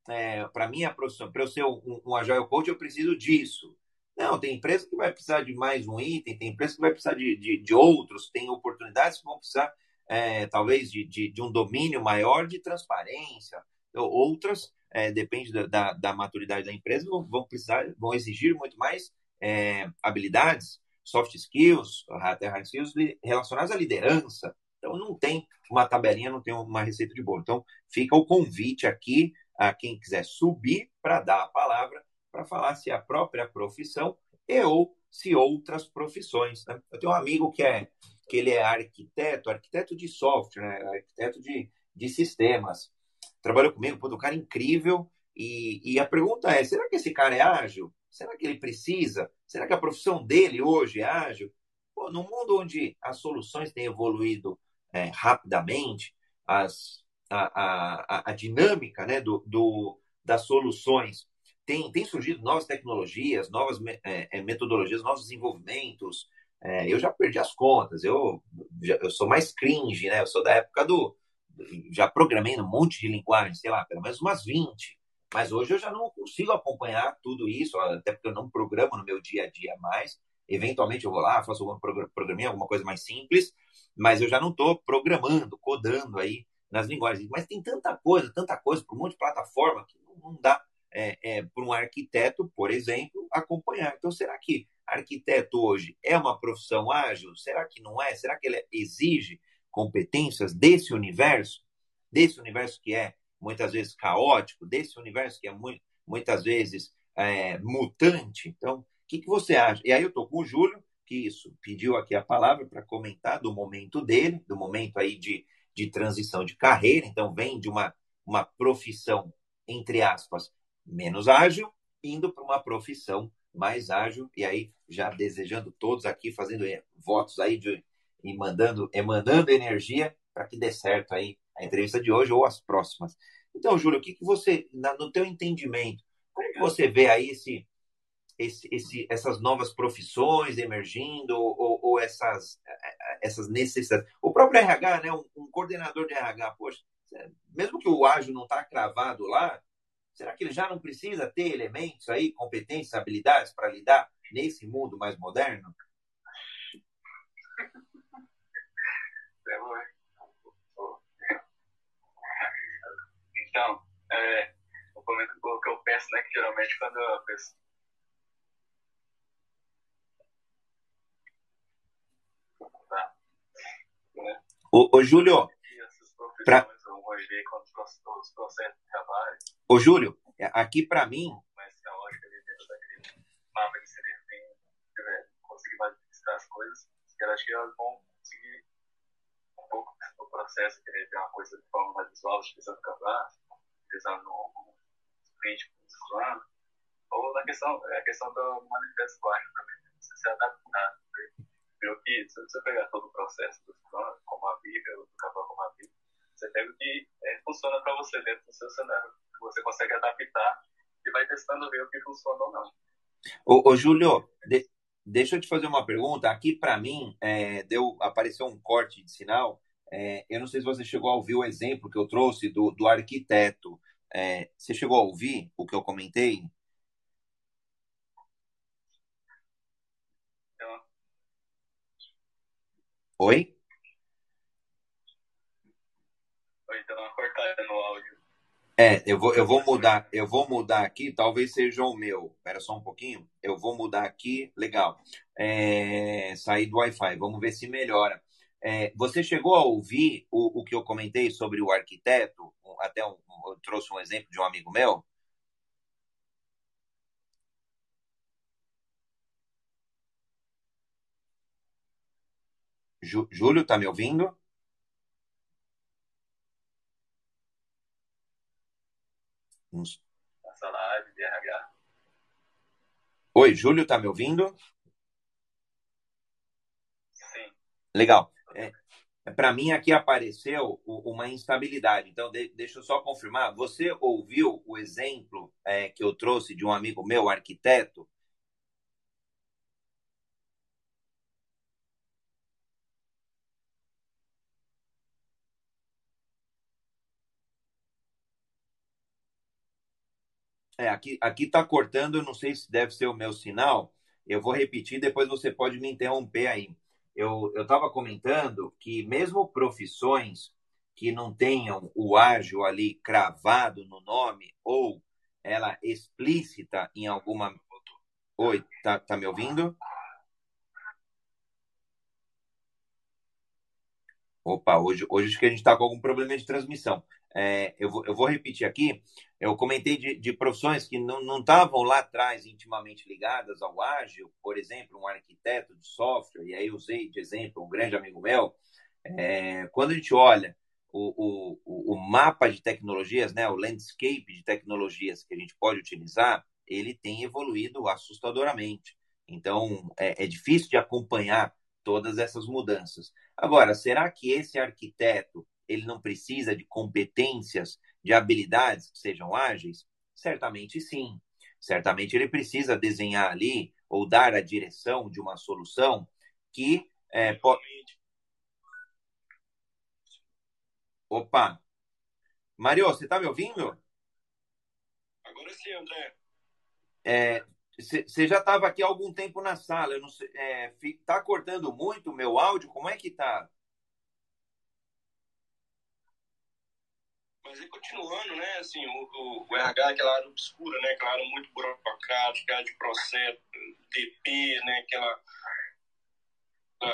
é, para minha profissão, para eu ser um, um Agile Coach, eu preciso disso. Não, tem empresa que vai precisar de mais um item, tem empresa que vai precisar de, de, de outros, tem oportunidades que vão precisar, é, talvez, de, de, de, um domínio maior de transparência. Outras, é, depende da, da, da, maturidade da empresa, vão precisar, vão exigir muito mais é, habilidades, soft skills, até hard skills relacionadas à liderança. Então, não tem uma tabelinha, não tem uma receita de bolo. Então, fica o convite aqui a quem quiser subir para dar a palavra para falar se é a própria profissão e ou se outras profissões. Né? Eu tenho um amigo que é que ele é arquiteto, arquiteto de software, né? arquiteto de, de sistemas. Trabalhou comigo, pô, um cara incrível. E, e a pergunta é: será que esse cara é ágil? Será que ele precisa? Será que a profissão dele hoje é ágil? Pô, no mundo onde as soluções têm evoluído é, rapidamente, as, a, a, a dinâmica né, do, do, das soluções tem, tem surgido novas tecnologias, novas é, é, metodologias, novos desenvolvimentos. É, eu já perdi as contas, eu, eu sou mais cringe, né? Eu sou da época do. Já programei um monte de linguagem, sei lá, pelo menos umas 20. Mas hoje eu já não consigo acompanhar tudo isso, até porque eu não programo no meu dia a dia mais. Eventualmente eu vou lá, faço algum programinha, alguma coisa mais simples, mas eu já não estou programando, codando aí nas linguagens. Mas tem tanta coisa, tanta coisa, por um monte de plataforma que não dá é, é, para um arquiteto, por exemplo, acompanhar. Então, será que arquiteto hoje é uma profissão ágil? Será que não é? Será que ele exige competências desse universo? Desse universo que é muitas vezes caótico, desse universo que é muito, muitas vezes é, mutante? Então, o que, que você acha? E aí eu estou com o Júlio, que isso pediu aqui a palavra para comentar do momento dele, do momento aí de, de transição de carreira. Então, vem de uma, uma profissão, entre aspas, menos ágil, indo para uma profissão mais ágil, e aí já desejando todos aqui, fazendo eh, votos aí de, e mandando, emanando energia para que dê certo aí a entrevista de hoje ou as próximas. Então, Júlio, o que, que você, no teu entendimento, como que você vê aí esse, esse, esse, essas novas profissões emergindo ou, ou, essas, eh, essas necessidades? O próprio RH, né, um, um coordenador de RH, poxa, mesmo que o ágil não está cravado lá, Será que ele já não precisa ter elementos aí, competências, habilidades para lidar nesse mundo mais moderno? Então, é, eu comento que eu penso, né? Que geralmente quando eu penso. Tá. É. Ô, ô Júlio, para os processos de trabalho. Ô Júlio, aqui para mim. Mas hora que ele dentro daquele mapa de CDF tem conseguir administrar as coisas, eu acho que elas vão conseguir um pouco do processo, querer ver uma coisa de forma mais visual, utilizando o cadastro, utilizando um sprint, usando, ou na questão, é a questão do manifesto básico também, né? você se adaptar. Viu que se você pegar todo o processo do Scrum, como a Bíblia, do cavalo como a Bíblia, você pega o que é, funciona para você dentro do seu cenário, você consegue adaptar e vai testando ver o que funciona ou não. Ô, ô Júlio, de, deixa eu te fazer uma pergunta. Aqui para mim é, deu apareceu um corte de sinal. É, eu não sei se você chegou a ouvir o exemplo que eu trouxe do, do arquiteto. É, você chegou a ouvir o que eu comentei? Oi? Então uma cortada no áudio. É, eu vou, eu vou mudar, eu vou mudar aqui, talvez seja o meu. Espera só um pouquinho. Eu vou mudar aqui, legal. É, sair do Wi-Fi, vamos ver se melhora. É, você chegou a ouvir o, o que eu comentei sobre o arquiteto? Até um, eu trouxe um exemplo de um amigo meu. Júlio, tá me ouvindo? Uns... Essa live de RH. Oi, Júlio, tá me ouvindo? Sim. Legal. É, Para mim, aqui apareceu uma instabilidade. Então, de, deixa eu só confirmar. Você ouviu o exemplo é, que eu trouxe de um amigo meu, arquiteto, É, aqui, aqui tá cortando, eu não sei se deve ser o meu sinal. Eu vou repetir, depois você pode me interromper aí. Eu estava comentando que mesmo profissões que não tenham o ágil ali cravado no nome ou ela explícita em alguma. Oi, tá, tá me ouvindo? Opa, hoje, hoje acho que a gente está com algum problema de transmissão. É, eu, vou, eu vou repetir aqui. Eu comentei de, de profissões que não estavam lá atrás intimamente ligadas ao ágil, por exemplo, um arquiteto de software, e aí usei de exemplo um grande amigo meu. É, quando a gente olha o, o, o mapa de tecnologias, né, o landscape de tecnologias que a gente pode utilizar, ele tem evoluído assustadoramente. Então, é, é difícil de acompanhar todas essas mudanças. Agora, será que esse arquiteto ele não precisa de competências, de habilidades que sejam ágeis? Certamente sim. Certamente ele precisa desenhar ali ou dar a direção de uma solução que é, pode. Opa! Mario, você está me ouvindo? Agora sim, André. É, você já estava aqui há algum tempo na sala. Eu não sei, é, tá cortando muito o meu áudio? Como é que tá? Mas aí continuando, né, assim, o, o, RH é aquela área obscura, né, aquela área muito burocrática, de processo, TP, né, aquela,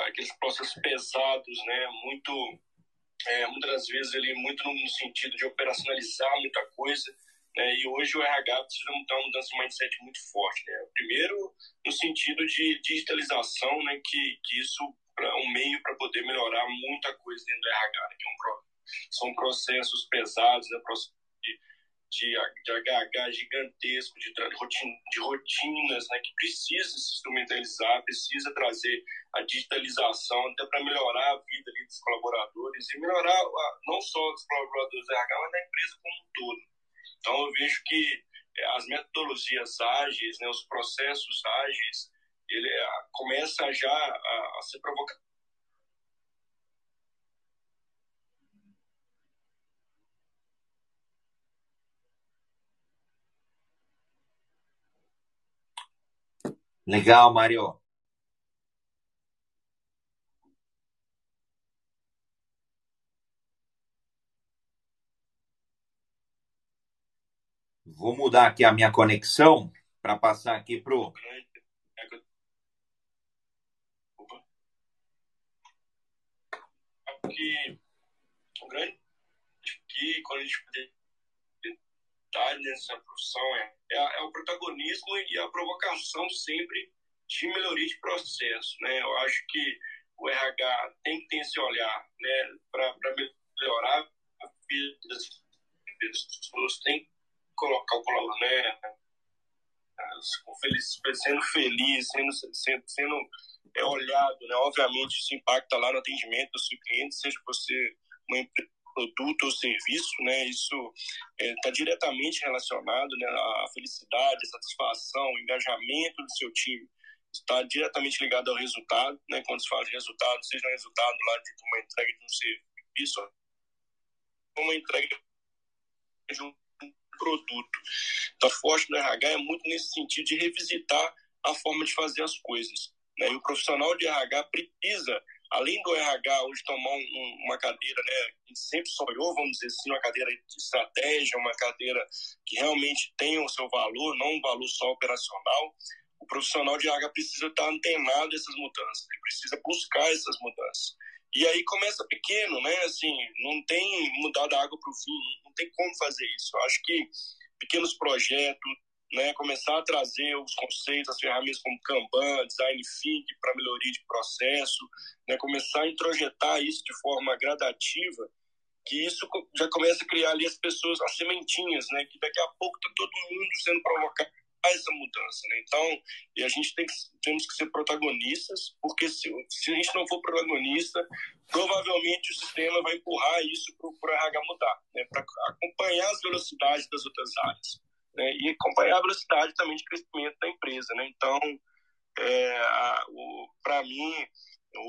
aqueles processos pesados, né, muito, é, muitas vezes ele muito no sentido de operacionalizar muita coisa, né, e hoje o RH precisa mudar uma mudança de mindset muito forte, né, primeiro no sentido de digitalização, né, que, que isso é um meio para poder melhorar muita coisa dentro do RH, né, que é um são processos pesados, né, de, de, de HH gigantesco, de, de rotinas, né, que precisa se instrumentalizar, precisa trazer a digitalização até para melhorar a vida ali dos colaboradores e melhorar a, não só dos colaboradores da RH, mas da empresa como um todo. Então, eu vejo que é, as metodologias ágeis, né, os processos ágeis, ele é, começa já a, a ser provocado Legal, Mário. Vou mudar aqui a minha conexão para passar aqui para o. que o grande que quando a gente está nessa profissão é, é, é, o protagonismo e a provocação sempre de melhoria de processo. Né? Eu acho que o RH tem que ter esse olhar né, para melhorar a vida das pessoas, tem colocar o colaborador, né, sendo feliz, sendo, sendo, sendo é, olhado. Né? Obviamente, isso impacta lá no atendimento do seu cliente, seja você uma empresa produto ou serviço, né? Isso está é, diretamente relacionado né, à felicidade, satisfação, engajamento do seu time. Está diretamente ligado ao resultado, né? Quando se fala de resultado, seja um resultado lá de uma entrega de um serviço, uma entrega de um produto. Então, forte no RH é muito nesse sentido de revisitar a forma de fazer as coisas. Né? E o profissional de RH precisa além do RH hoje tomar um, uma cadeira, né, a sempre sonhou, vamos dizer assim, uma cadeira de estratégia, uma cadeira que realmente tenha o seu valor, não um valor só operacional, o profissional de RH precisa estar antenado a essas mudanças, ele precisa buscar essas mudanças. E aí começa pequeno, né? Assim, não tem mudar da água para o fim, não tem como fazer isso. Eu acho que pequenos projetos, né, começar a trazer os conceitos, as ferramentas como Kanban, Design Think para melhoria de processo, né, começar a introjetar isso de forma gradativa, que isso já começa a criar ali as pessoas, as sementinhas, né, que daqui a pouco está todo mundo sendo provocado a essa mudança, né? Então, e a gente tem que, temos que ser protagonistas, porque se, se a gente não for protagonista, provavelmente o sistema vai empurrar isso para o RH mudar, né? Para acompanhar as velocidades das outras áreas né, e acompanhar a velocidade também de crescimento da empresa. Né? Então, é, para mim,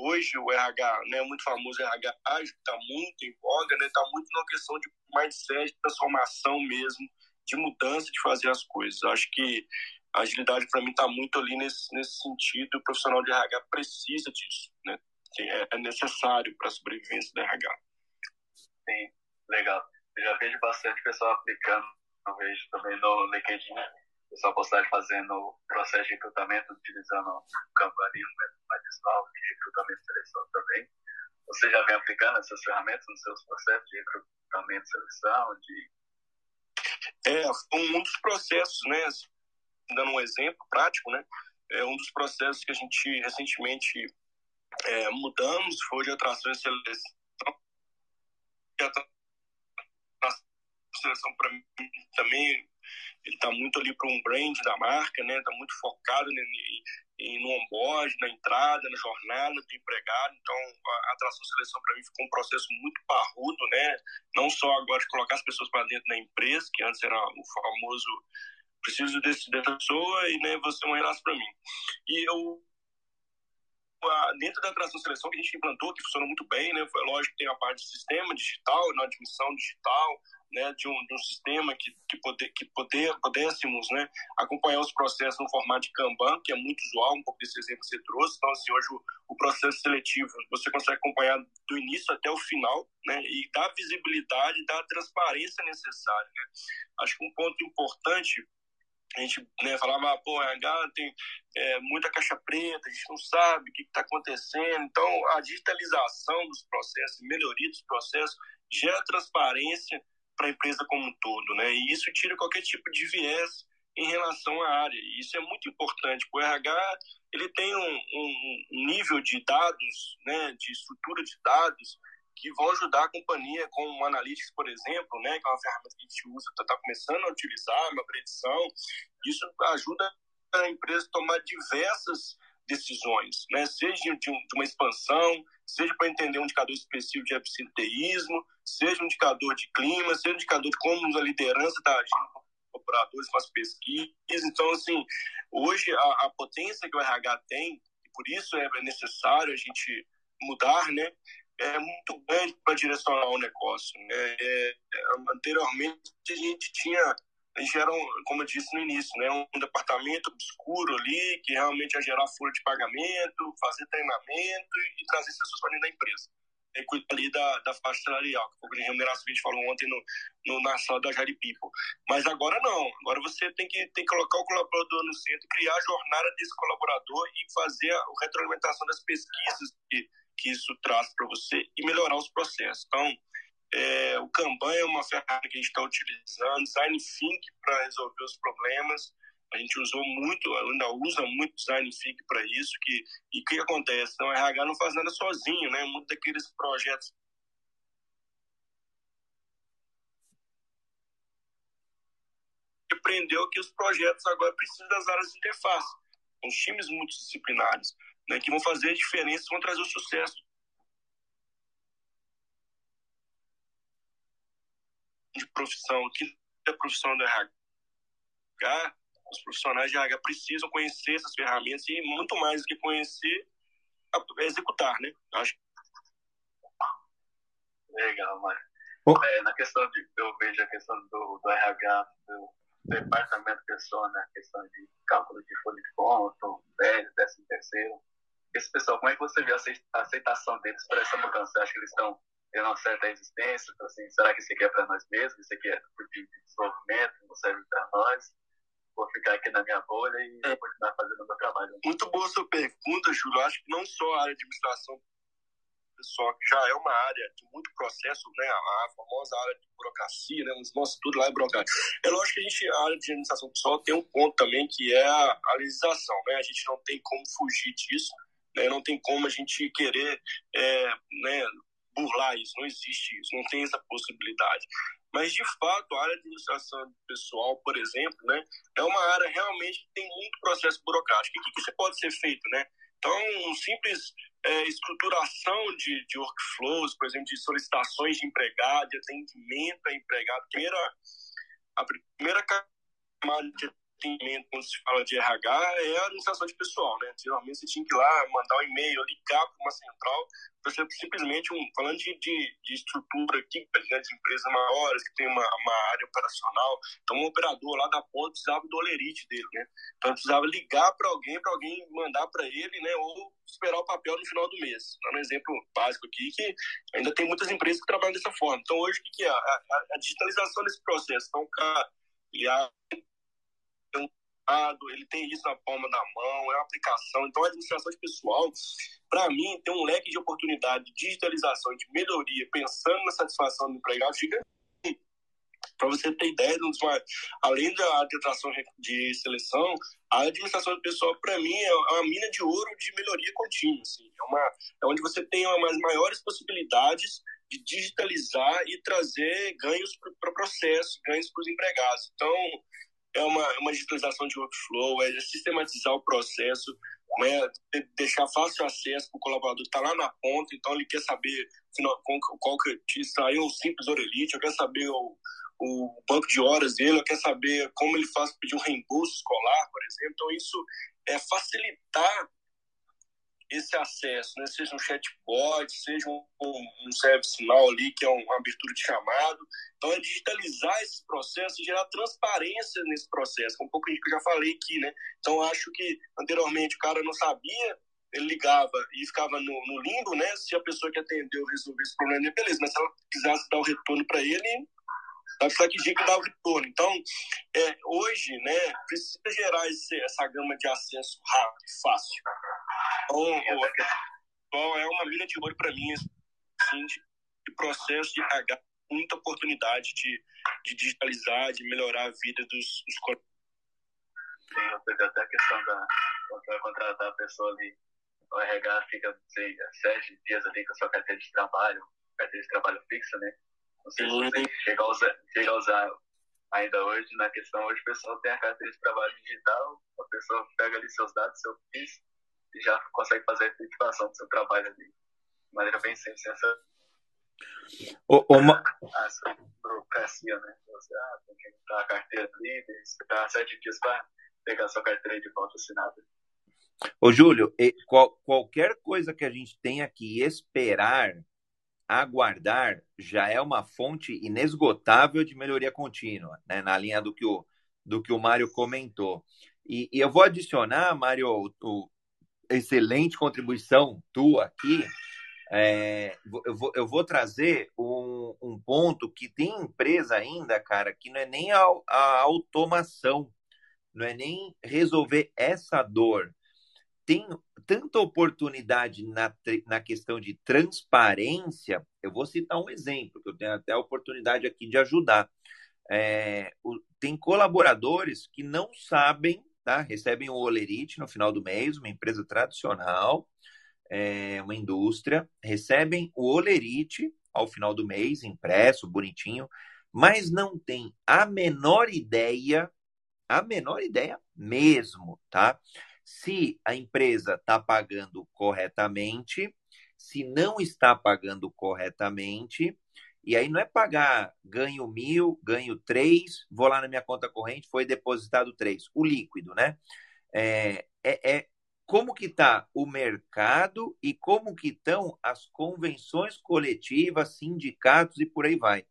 hoje o RH, né, muito famoso RH ágil, está muito em voga, está né, tá muito numa questão de mindset, de transformação mesmo, de mudança de fazer as coisas. Acho que a agilidade para mim está muito ali nesse, nesse sentido, o profissional de RH precisa disso, né? É, é necessário para a sobrevivência do RH. Sim, legal. Eu já vejo bastante pessoal aplicando eu vejo também no LinkedIn pessoal postagem fazendo processo de recrutamento utilizando o Kanban medicinal de recrutamento e seleção também. Você já vem aplicando essas ferramentas nos seus processos de recrutamento seleção? De... É, um dos processos, né, dando um exemplo prático, né, é um dos processos que a gente recentemente é, mudamos foi de atração e seleção seleção para mim também ele está muito ali para um brand da marca, né? Está muito focado no onboard, na entrada, na jornada do empregado. Então, a atração seleção para mim ficou um processo muito parrudo, né? Não só agora de colocar as pessoas para dentro da empresa, que antes era o famoso preciso desse, dessa pessoa e né, você é um para mim. E eu dentro da atração seleção que a gente implantou, que funcionou muito bem, né? Foi lógico que tem a parte de sistema digital, na admissão digital, né, de um, de um sistema que, que, poder, que poder, pudéssemos né, acompanhar os processos no formato de Kanban, que é muito usual, um pouco desse exemplo que você trouxe. Então, assim, hoje o, o processo seletivo você consegue acompanhar do início até o final né, e dá visibilidade, dá a transparência necessária. Né? Acho que um ponto importante a gente né, falava, ah, pô, RH tem é, muita caixa preta, a gente não sabe o que está acontecendo. Então, a digitalização dos processos, melhoria dos processos, gera transparência para a empresa como um todo, né? E isso tira qualquer tipo de viés em relação à área. E isso é muito importante. O RH ele tem um, um, nível de dados, né, de estrutura de dados que vão ajudar a companhia, como o Analytics, por exemplo, né, que é uma ferramenta que a gente usa, está tá começando a utilizar, uma predição. Isso ajuda a empresa a tomar diversas decisões, né? seja de, um, de uma expansão, seja para entender um indicador específico de absenteísmo, seja um indicador de clima, seja um indicador de como a liderança está agindo com operadores, com as pesquisas. Então, assim, hoje a, a potência que o RH tem, e por isso é necessário a gente mudar, né? É muito grande para direcionar o negócio. Né? É, é, anteriormente, a gente tinha a gente era, um, como eu disse no início, né, um departamento obscuro ali, que realmente ia gerar folha de pagamento, fazer treinamento e, e trazer pessoas para dentro da empresa. E cuidar ali da, da faixa salarial, que o de remuneração que a gente falou ontem no, no, na sala da Jari People. Mas agora não, agora você tem que, tem que colocar o colaborador no centro, criar a jornada desse colaborador e fazer a retroalimentação das pesquisas que que isso traz para você e melhorar os processos. Então, é, o Kanban é uma ferramenta que a gente está utilizando, Design Think para resolver os problemas. A gente usou muito, ainda usa muito Design Think para isso. Que, e o que acontece? Então, o RH não faz nada sozinho, né? Muitos daqueles projetos aprendeu que os projetos agora precisam das áreas de interface, os times multidisciplinares, né, que vão fazer a diferença, vão trazer o sucesso de profissão, que é a profissão do RH, os profissionais de RH precisam conhecer essas ferramentas e muito mais do que conhecer, executar, né? Acho. Legal, mas oh. é, na questão de, eu vejo a questão do, do RH, do departamento pessoa, né? A questão de cálculo de folha de conta, 10, 10 terceiro. Esse pessoal, como é que você vê a aceitação deles para essa mudança? Você acha que eles estão tendo uma certa resistência? Então, assim, será que isso aqui é para nós mesmos? Isso aqui é tipo de desenvolvimento? Não serve para nós? Vou ficar aqui na minha bolha e é. continuar fazendo o meu trabalho. Muito boa sua pergunta, Júlio. Eu acho que não só a área de administração pessoal, que já é uma área de muito processo, né, a famosa área de burocracia, né, nossa, tudo lá é burocracia. É lógico que a gente, a área de administração pessoal tem um ponto também que é a, a legislação, né, a gente não tem como fugir disso, né, não tem como a gente querer, é, né, burlar isso, não existe isso, não tem essa possibilidade. Mas, de fato, a área de administração pessoal, por exemplo, né, é uma área realmente que tem muito processo burocrático. O que, que pode ser feito? Né? Então, um simples é, estruturação de, de workflows, por exemplo, de solicitações de empregado, de atendimento a empregado. Primeira, a primeira camada de atendimento, quando se fala de RH, é a administração de pessoal, né? Geralmente você tinha que ir lá, mandar um e-mail, ligar para uma central, ser simplesmente, um, falando de, de, de estrutura aqui, né, de empresas maiores, que tem uma, uma área operacional, então um operador lá da ponta precisava do olerite dele, né? Então precisava ligar para alguém, para alguém mandar para ele, né? Ou esperar o papel no final do mês. Um exemplo básico aqui, que ainda tem muitas empresas que trabalham dessa forma. Então hoje, o que é? A, a, a digitalização desse processo. Então, o cara, ele ele tem isso na palma da mão, é uma aplicação. Então, a administração de pessoal, para mim, tem um leque de oportunidade de digitalização, de melhoria, pensando na satisfação do empregado, para você ter ideia, além da atração de seleção, a administração do pessoal, para mim, é uma mina de ouro de melhoria contínua. Assim. É, uma, é onde você tem umas maiores possibilidades de digitalizar e trazer ganhos para o processo, ganhos para os empregados. Então, é uma, é uma digitalização de workflow, é sistematizar o processo, né, deixar fácil acesso para o colaborador que está lá na ponta, então ele quer saber qual, qual que saiu um simples orelite, eu quero saber o, o banco de horas dele, eu quero saber como ele faz pedir um reembolso escolar, por exemplo. Então, isso é facilitar esse acesso, né? seja um chatbot, seja um, um, um ali, que é uma abertura de chamado. Então, é digitalizar esse processo e gerar transparência nesse processo, um pouco que eu já falei aqui, né? Então, acho que anteriormente o cara não sabia, ele ligava e ficava no, no limbo, né? Se a pessoa que atendeu resolver esse problema, beleza, mas se ela quisesse dar o retorno para ele, vai precisar que dia que dá o retorno. Então, é, hoje, né, precisa gerar esse, essa gama de acesso rápido e fácil. Então, é uma mina de ouro para mim, assim, de, de processo de RH, muita oportunidade de, de digitalizar, de melhorar a vida dos, dos colegas. Tem até a questão da quando vai contratar a pessoa ali, o RH fica, sei, sete dias ali com a sua carteira de trabalho, carteira de trabalho fixa, né? Não sei se você chega a, usar, chega a usar ainda hoje, na questão hoje o pessoal tem a carteira de trabalho digital, a pessoa pega ali seus dados, seu PIS, e já consegue fazer a efetivação do seu trabalho ali de maneira bem simples, essa o, uma... a burocracia, né? Você ah, tem que entrar a carteira ali, esperar sete dias para pegar a sua carteira de volta assinada. Ô, Júlio, qual, qualquer coisa que a gente tenha que esperar, aguardar, já é uma fonte inesgotável de melhoria contínua, né? na linha do que o, do que o Mário comentou. E, e eu vou adicionar, Mário, o, o, excelente contribuição tua aqui. É, eu, vou, eu vou trazer um, um ponto que tem empresa ainda, cara, que não é nem a, a automação, não é nem resolver essa dor. Tem, tanta oportunidade na, na questão de transparência. Eu vou citar um exemplo, que eu tenho até a oportunidade aqui de ajudar. É, o, tem colaboradores que não sabem, tá? recebem o Olerite no final do mês, uma empresa tradicional, é, uma indústria, recebem o Olerite ao final do mês, impresso, bonitinho, mas não tem a menor ideia, a menor ideia mesmo, tá? Se a empresa está pagando corretamente, se não está pagando corretamente, e aí não é pagar ganho mil, ganho três, vou lá na minha conta corrente, foi depositado três, o líquido, né? É, é, é como que está o mercado e como que estão as convenções coletivas, sindicatos e por aí vai.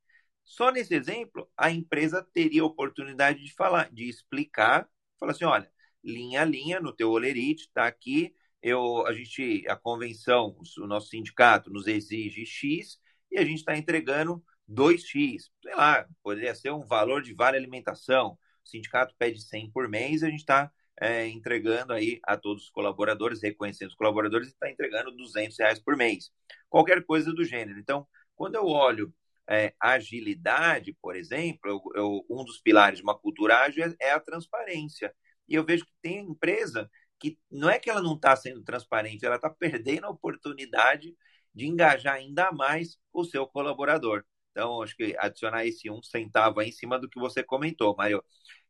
Só nesse exemplo, a empresa teria a oportunidade de falar, de explicar, falar assim, olha, linha a linha no teu olerite, está aqui, eu, a gente, a convenção, o nosso sindicato nos exige X e a gente está entregando 2X. Sei lá, poderia ser um valor de vale alimentação. O sindicato pede 100 por mês, a gente está é, entregando aí a todos os colaboradores, reconhecendo os colaboradores, e está entregando 200 reais por mês. Qualquer coisa do gênero. Então, quando eu olho é, agilidade, por exemplo, eu, eu, um dos pilares de uma cultura ágil é, é a transparência. E eu vejo que tem empresa que não é que ela não está sendo transparente, ela está perdendo a oportunidade de engajar ainda mais o seu colaborador. Então, acho que adicionar esse um centavo aí em cima do que você comentou, Mário.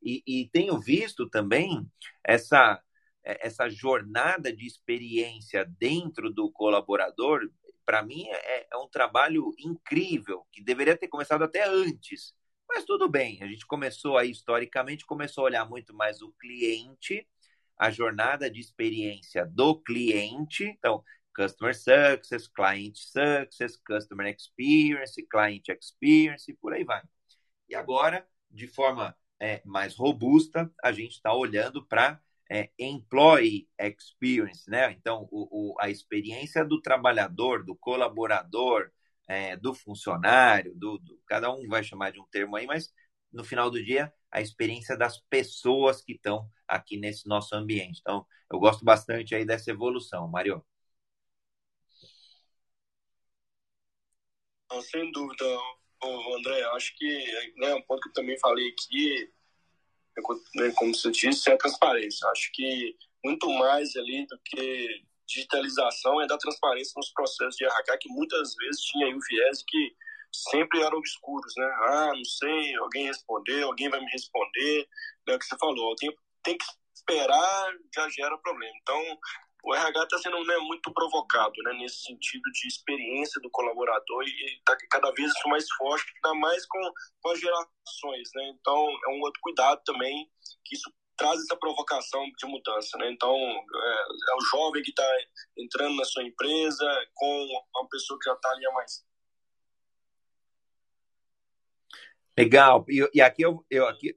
E, e tenho visto também essa, essa jornada de experiência dentro do colaborador. Para mim, é, é um trabalho incrível, que deveria ter começado até antes. Mas tudo bem, a gente começou aí, historicamente, começou a olhar muito mais o cliente, a jornada de experiência do cliente. Então, Customer Success, Client Success, Customer Experience, Client Experience, e por aí vai. E agora, de forma é, mais robusta, a gente está olhando para é, Employee Experience, né? Então, o, o, a experiência do trabalhador, do colaborador, é, do funcionário, do, do, cada um vai chamar de um termo aí, mas no final do dia, a experiência das pessoas que estão aqui nesse nosso ambiente. Então, eu gosto bastante aí dessa evolução, Mário. Sem dúvida, André. Acho que né, um ponto que eu também falei aqui, né, como você disse, é a transparência. Acho que muito mais ali do que digitalização é da transparência nos processos de RH, que muitas vezes tinha o viés que sempre eram obscuros, né? Ah, não sei, alguém respondeu, alguém vai me responder, é o que você falou, tem, tem que esperar, já gera problema. Então, o RH está sendo né, muito provocado né, nesse sentido de experiência do colaborador e está cada vez isso mais forte, ainda mais com, com as gerações. Né? Então, é um outro cuidado também que isso traz essa provocação de mudança. Né? Então, é, é o jovem que está entrando na sua empresa com uma pessoa que já está ali há mais Legal. E, e aqui eu, eu aqui,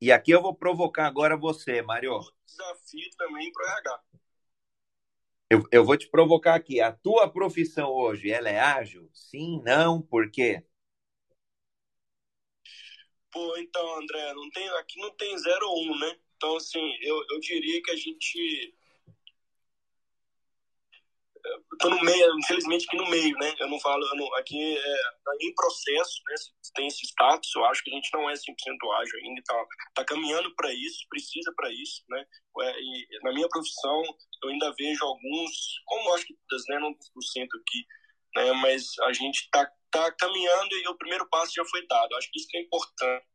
e aqui eu vou provocar agora você, Mário. Desafio também para o RH. Eu, eu vou te provocar aqui. A tua profissão hoje, ela é ágil? Sim, não, por quê? Pô, então, André, não tem, aqui não tem zero ou um, né? Então, assim, eu, eu diria que a gente tô no meio, infelizmente aqui no meio, né? Eu não falo, eu não, aqui é tá em processo, né? Tem esse status, eu acho que a gente não é 100% ágil ainda, tá, tá caminhando para isso, precisa para isso, né? É, e na minha profissão, eu ainda vejo alguns, como acho que todas, né? Não 100% aqui, né? Mas a gente tá, tá caminhando e o primeiro passo já foi dado. Eu acho que isso que é importante.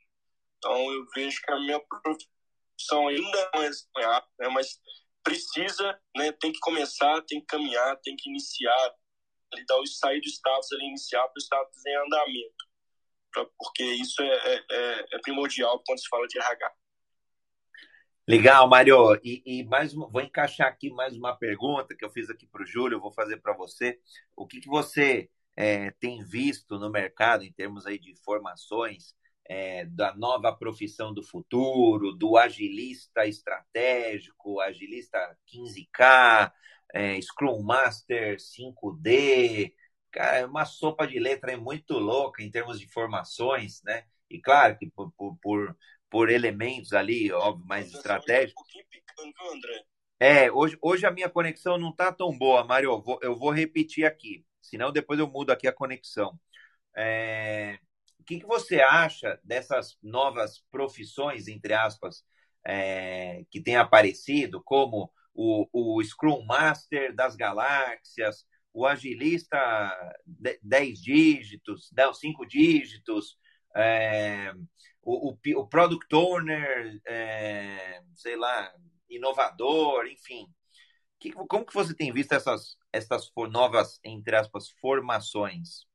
Então, eu vejo que a minha profissão ainda não é, né? mas precisa, né, tem que começar, tem que caminhar, tem que iniciar, dar, sair do status iniciar para o status em andamento, pra, porque isso é, é, é, é, primordial quando se fala de RH. Legal, Mário. E, e, mais vou encaixar aqui mais uma pergunta que eu fiz aqui para o Júlio, eu vou fazer para você. O que, que você é, tem visto no mercado em termos aí de informações é, da nova profissão do futuro, do agilista estratégico, agilista 15K, é, Scrum Master 5D. Cara, é uma sopa de letra muito louca em termos de informações, né? E claro que por, por, por, por elementos ali, óbvio, mais estratégicos. Viu, André? É, hoje, hoje a minha conexão não está tão boa, Mário. Eu vou, eu vou repetir aqui, senão depois eu mudo aqui a conexão. É, que, que você acha dessas novas profissões, entre aspas, é, que têm aparecido, como o, o Scrum Master das galáxias, o agilista 10 dígitos, 5 dígitos, é, o, o, o, Product Owner, é, sei lá, inovador, enfim. Que, como que você tem visto essas, essas novas, entre aspas, formações?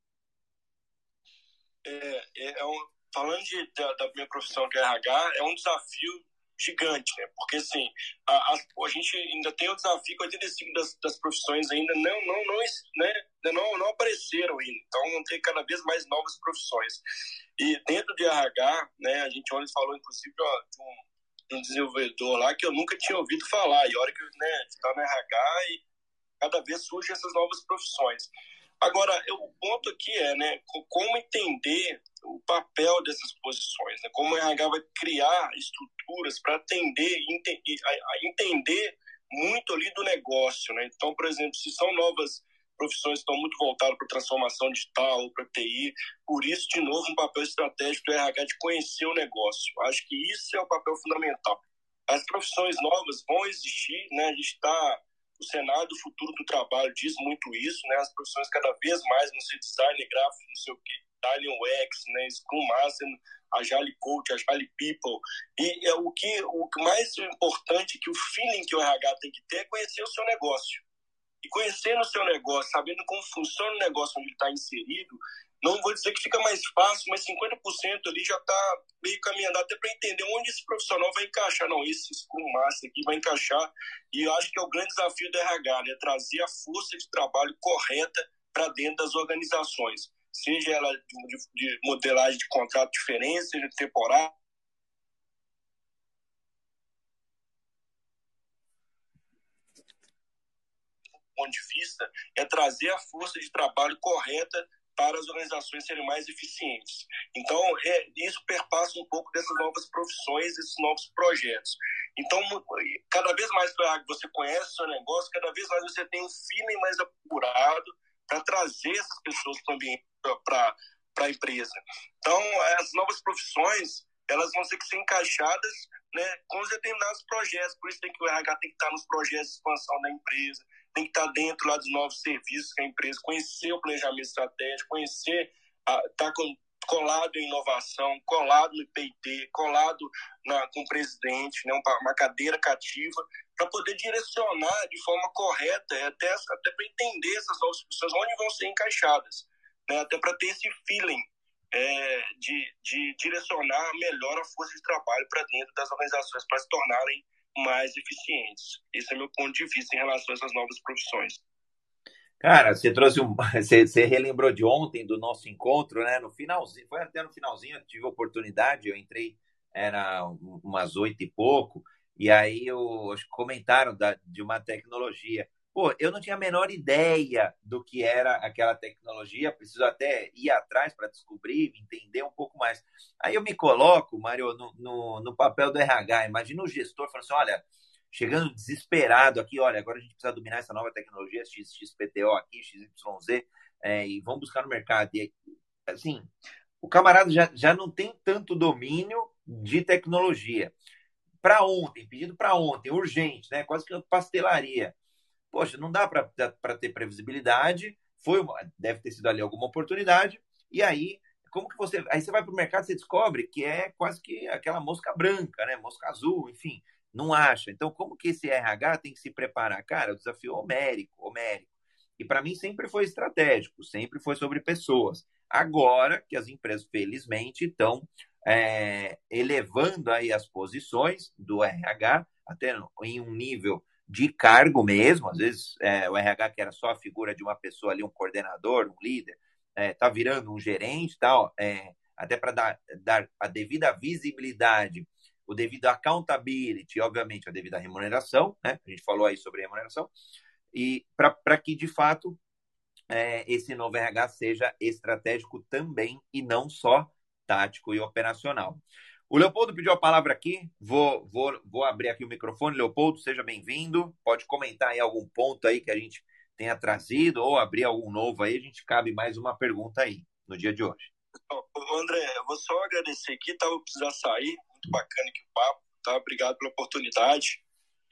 É, é, é um, falando de, da, da, minha profissão é RH, é um desafio gigante, né? Porque assim, a, a, a gente ainda tem o desafio que 85 das, das profissões ainda não não não, né, não não apareceram ainda. Então ter cada vez mais novas profissões. E dentro de RH, né, a gente ontem falou inclusive ó, de um, um, desenvolvedor lá que eu nunca tinha ouvido falar. E a hora que né, está no RH e cada vez surgem essas novas profissões. Agora, o ponto aqui é, né, como entender o papel dessas posições, né? como o RH vai criar estruturas para atender, ente, entender muito ali do negócio, né? Então, por exemplo, se são novas profissões estão muito voltadas para transformação digital, para TI, por isso, de novo, um papel estratégico do RH de conhecer o negócio. Acho que isso é o papel fundamental. As profissões novas vão existir, né? A gente está o cenário do futuro do trabalho diz muito isso, né? As profissões cada vez mais, não sei, design gráfico, não sei o que, Italian UX, né? Scrum Master, Agile Coach, Agile People. E é o que o mais importante que o feeling que o RH tem que ter é conhecer o seu negócio. E conhecendo o seu negócio, sabendo como funciona o negócio onde ele está inserido, não vou dizer que fica mais fácil, mas 50% ali já está meio caminhando, até para entender onde esse profissional vai encaixar. Não, esse Scrum Master aqui vai encaixar. E eu acho que é o grande desafio do RH, né? trazer a força de trabalho correta para dentro das organizações. Seja ela de, de modelagem de contrato diferente, seja temporário, ponto de vista é trazer a força de trabalho correta para as organizações serem mais eficientes. Então, é, isso perpassa um pouco dessas novas profissões, esses novos projetos. Então, cada vez mais você conhece o seu negócio, cada vez mais você tem um feeling mais apurado para trazer essas pessoas para a empresa. Então, as novas profissões, elas vão ter que ser encaixadas né, com os determinados projetos. Por isso tem que o RH tem que estar nos projetos de expansão da empresa, tem que estar dentro lá dos novos serviços que a empresa, conhecer o planejamento estratégico, conhecer, estar tá colado em inovação, colado no IPT, colado na, com o presidente, né, uma cadeira cativa, para poder direcionar de forma correta, até, até para entender essas novas pessoas onde vão ser encaixadas, né, até para ter esse feeling é, de, de direcionar melhor a força de trabalho para dentro das organizações, para se tornarem mais eficientes. Esse é meu ponto de vista em relação a essas novas profissões. Cara, você trouxe um. [LAUGHS] Você, você relembrou de ontem do nosso encontro, né? No finalzinho, foi até no finalzinho, eu tive a oportunidade, eu entrei, era umas oito e pouco, e aí eu, comentaram da, de uma tecnologia. Pô, eu não tinha a menor ideia do que era aquela tecnologia, preciso até ir atrás para descobrir, entender um pouco mais. Aí eu me coloco, Mário, no, no, no, papel do RH. Imagina o gestor falando assim: olha, chegando desesperado aqui, olha, agora a gente precisa dominar essa nova tecnologia, XPTO aqui, XYZ, é, e vamos buscar no mercado. E assim, o camarada já, já não tem tanto domínio de tecnologia. Para ontem, pedido para ontem, urgente, né? Quase que pastelaria poxa, não dá para ter previsibilidade, foi uma, deve ter sido ali alguma oportunidade, e aí, como que você. Aí você vai para o mercado e descobre que é quase que aquela mosca branca, né? Mosca azul, enfim, não acha. Então, como que esse RH tem que se preparar? Cara, o desafio é homérico, homérico. E para mim sempre foi estratégico, sempre foi sobre pessoas. Agora que as empresas, felizmente, estão é, elevando aí as posições do RH até em um nível de cargo mesmo, às vezes é, o RH que era só a figura de uma pessoa ali, um coordenador, um líder, é, tá virando um gerente tal, é, até para dar, dar a devida visibilidade, o devido accountability, obviamente a devida remuneração, né? a gente falou aí sobre remuneração, e para que de fato é, esse novo RH seja estratégico também e não só tático e operacional. O Leopoldo pediu a palavra aqui. Vou, vou, vou abrir aqui o microfone. Leopoldo, seja bem-vindo. Pode comentar aí algum ponto aí que a gente tenha trazido ou abrir algum novo aí. A gente cabe mais uma pergunta aí no dia de hoje. André, eu vou só agradecer aqui, tá? Vou precisar sair. Muito bacana aqui o papo, tá? Obrigado pela oportunidade.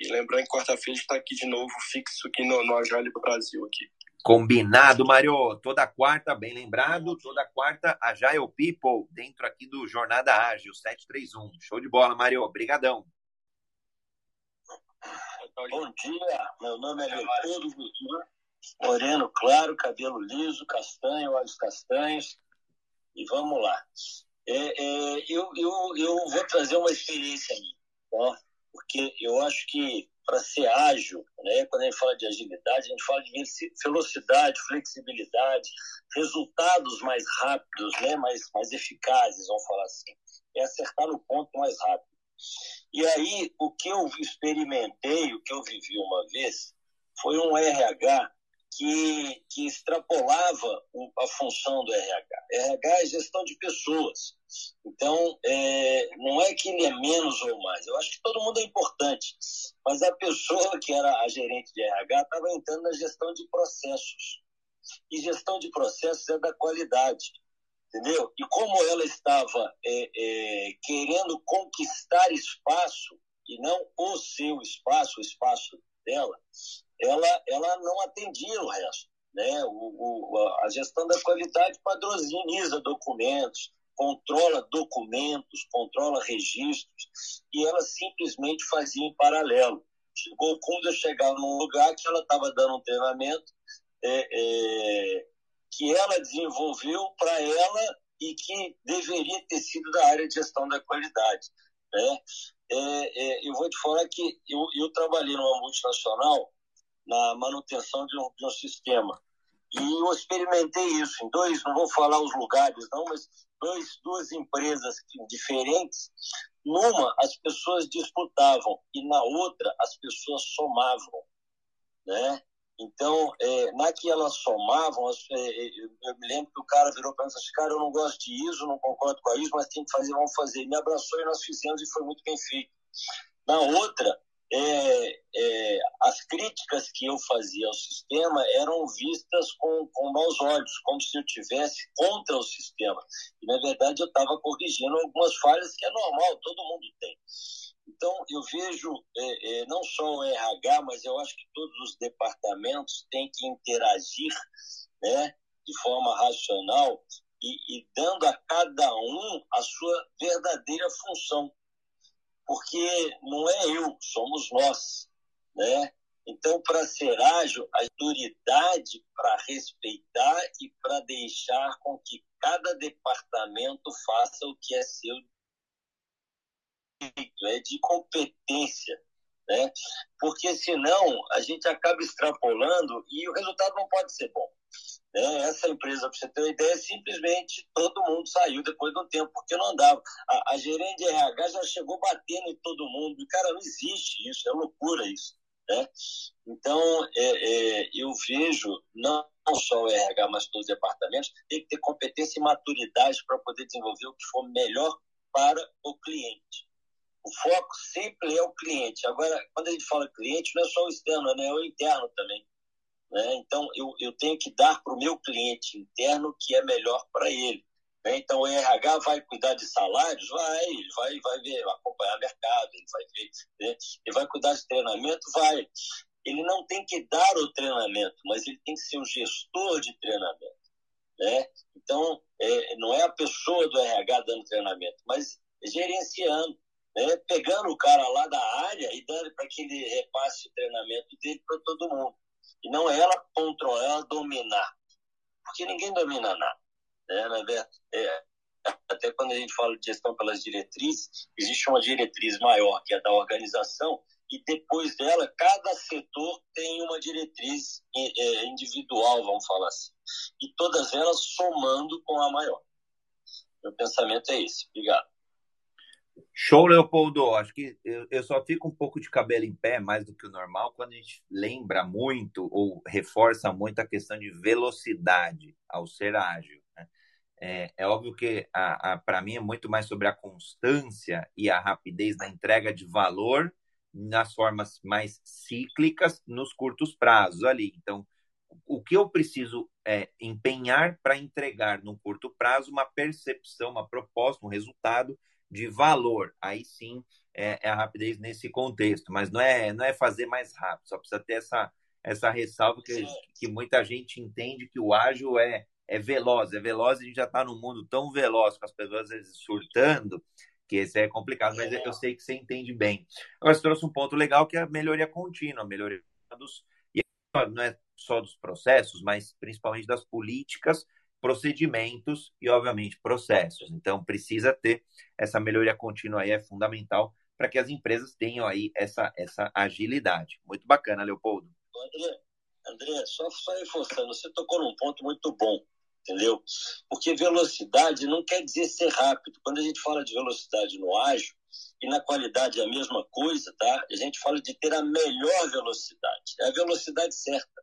E lembrando que quarta-feira a gente está aqui de novo, fixo aqui no, no Agile Brasil aqui. Combinado, Mário. Toda quarta, bem lembrado, toda quarta, Agile People, dentro aqui do Jornada Ágil 731. Show de bola, Mário. Obrigadão. Bom dia, meu nome é Leopoldo Guzmán, moreno claro, cabelo liso, castanho, olhos castanhos. E vamos lá. É, é, eu, eu, eu vou trazer uma experiência minha, tá? porque eu acho que para ser ágil, né, quando a gente fala de agilidade, a gente fala de velocidade, flexibilidade, resultados mais rápidos, né, mais, mais eficazes, vamos falar assim. É acertar no ponto mais rápido. E aí, o que eu experimentei, o que eu vivi uma vez, foi um RH que, que extrapolava a função do RH. RH é gestão de pessoas. Então, é, não é que ele é menos ou mais. Eu acho que todo mundo é importante. Mas a pessoa que era a gerente de RH estava entrando na gestão de processos. E gestão de processos é da qualidade. Entendeu? E como ela estava é, é, querendo conquistar espaço, e não o seu espaço, o espaço dela, ela, ela não atendia o resto. Né? O, o, a gestão da qualidade padroniza documentos, controla documentos, controla registros, e ela simplesmente fazia em paralelo. Chegou quando eu chegar num lugar que ela estava dando um treinamento é, é, que ela desenvolveu para ela e que deveria ter sido da área de gestão da qualidade. Né? É, é eu vou te falar que eu, eu trabalhei numa multinacional na manutenção de um, de um sistema. E eu experimentei isso em dois, não vou falar os lugares não, mas dois, duas empresas diferentes. Numa, as pessoas disputavam e na outra, as pessoas somavam, né? Então, é, na que elas somavam, é, é, eu me lembro que o cara virou para mim e disse, cara, eu não gosto de ISO, não concordo com a ISO, mas tem que fazer, vamos fazer. Me abraçou e nós fizemos e foi muito bem feito. Na outra, é, é, as críticas que eu fazia ao sistema eram vistas com, com maus olhos, como se eu tivesse contra o sistema. E, na verdade, eu estava corrigindo algumas falhas que é normal, todo mundo tem. Então, eu vejo é, é não só o RH, mas eu acho que todos os departamentos têm que interagir né, de forma racional e, e dando a cada um a sua verdadeira função porque não é eu, somos nós, né? Então, para ser ágil, a autoridade para respeitar e para deixar com que cada departamento faça o que é seu é de competência, né? Porque senão a gente acaba extrapolando e o resultado não pode ser bom. Né? Essa empresa, para você ter uma ideia, simplesmente todo mundo saiu depois do tempo, porque não andava. A, a gerente de RH já chegou batendo em todo mundo. Cara, não existe isso, é loucura isso. Né? Então, é, é, eu vejo, não só o RH, mas todos os departamentos, tem que ter competência e maturidade para poder desenvolver o que for melhor para o cliente. O foco sempre é o cliente. Agora, quando a gente fala cliente, não é só o externo, né? é o interno também. Né? Então, eu, eu tenho que dar para o meu cliente interno o que é melhor para ele. Né? Então, o RH vai cuidar de salários? Vai, ele vai, vai ver, acompanhar mercado, ele vai ver, né? ele vai cuidar de treinamento? Vai. Ele não tem que dar o treinamento, mas ele tem que ser o gestor de treinamento. Né? Então, é, não é a pessoa do RH dando treinamento, mas gerenciando, né? pegando o cara lá da área e dando para que ele repasse o treinamento dele para todo mundo. E não é ela controlar, ela dominar. Porque ninguém domina nada. Né? Verdade, é, até quando a gente fala de gestão pelas diretrizes, existe uma diretriz maior, que é da organização, e depois dela, cada setor tem uma diretriz é, é, individual, vamos falar assim. E todas elas somando com a maior. Meu pensamento é esse. Obrigado. Show, Leopoldo. Acho que eu, eu, só fico um pouco de cabelo em pé, mais do que o normal, quando a gente lembra muito ou reforça muito a questão de velocidade ao ser ágil. Né? É, é óbvio que para mim é muito mais sobre a constância e a rapidez na entrega de valor nas formas mais cíclicas nos curtos prazos ali. Então, o que eu preciso é empenhar para entregar no curto prazo uma percepção, uma proposta, um resultado de valor. Aí sim é, é, a rapidez nesse contexto, mas não é, não é fazer mais rápido, só precisa ter essa, essa ressalva que, que muita gente entende que o ágil é, é veloz, é veloz e a gente já está num mundo tão veloz, com as pessoas às vezes surtando, que esse é complicado, mas eu sei que você entende bem. Agora, você trouxe um ponto legal que é a melhoria contínua, a melhoria dos. E não é só dos processos, mas principalmente das políticas, procedimentos e, obviamente, processos. Então, precisa ter essa melhoria contínua aí, é fundamental para que as empresas tenham aí essa, essa agilidade. Muito bacana, Leopoldo. André, André só, só reforçando, você tocou num ponto muito bom entendeu? Porque velocidade não quer dizer ser rápido. Quando a gente fala de velocidade no ágil, e na qualidade é a mesma coisa, tá? A gente fala de ter a melhor velocidade, é a velocidade certa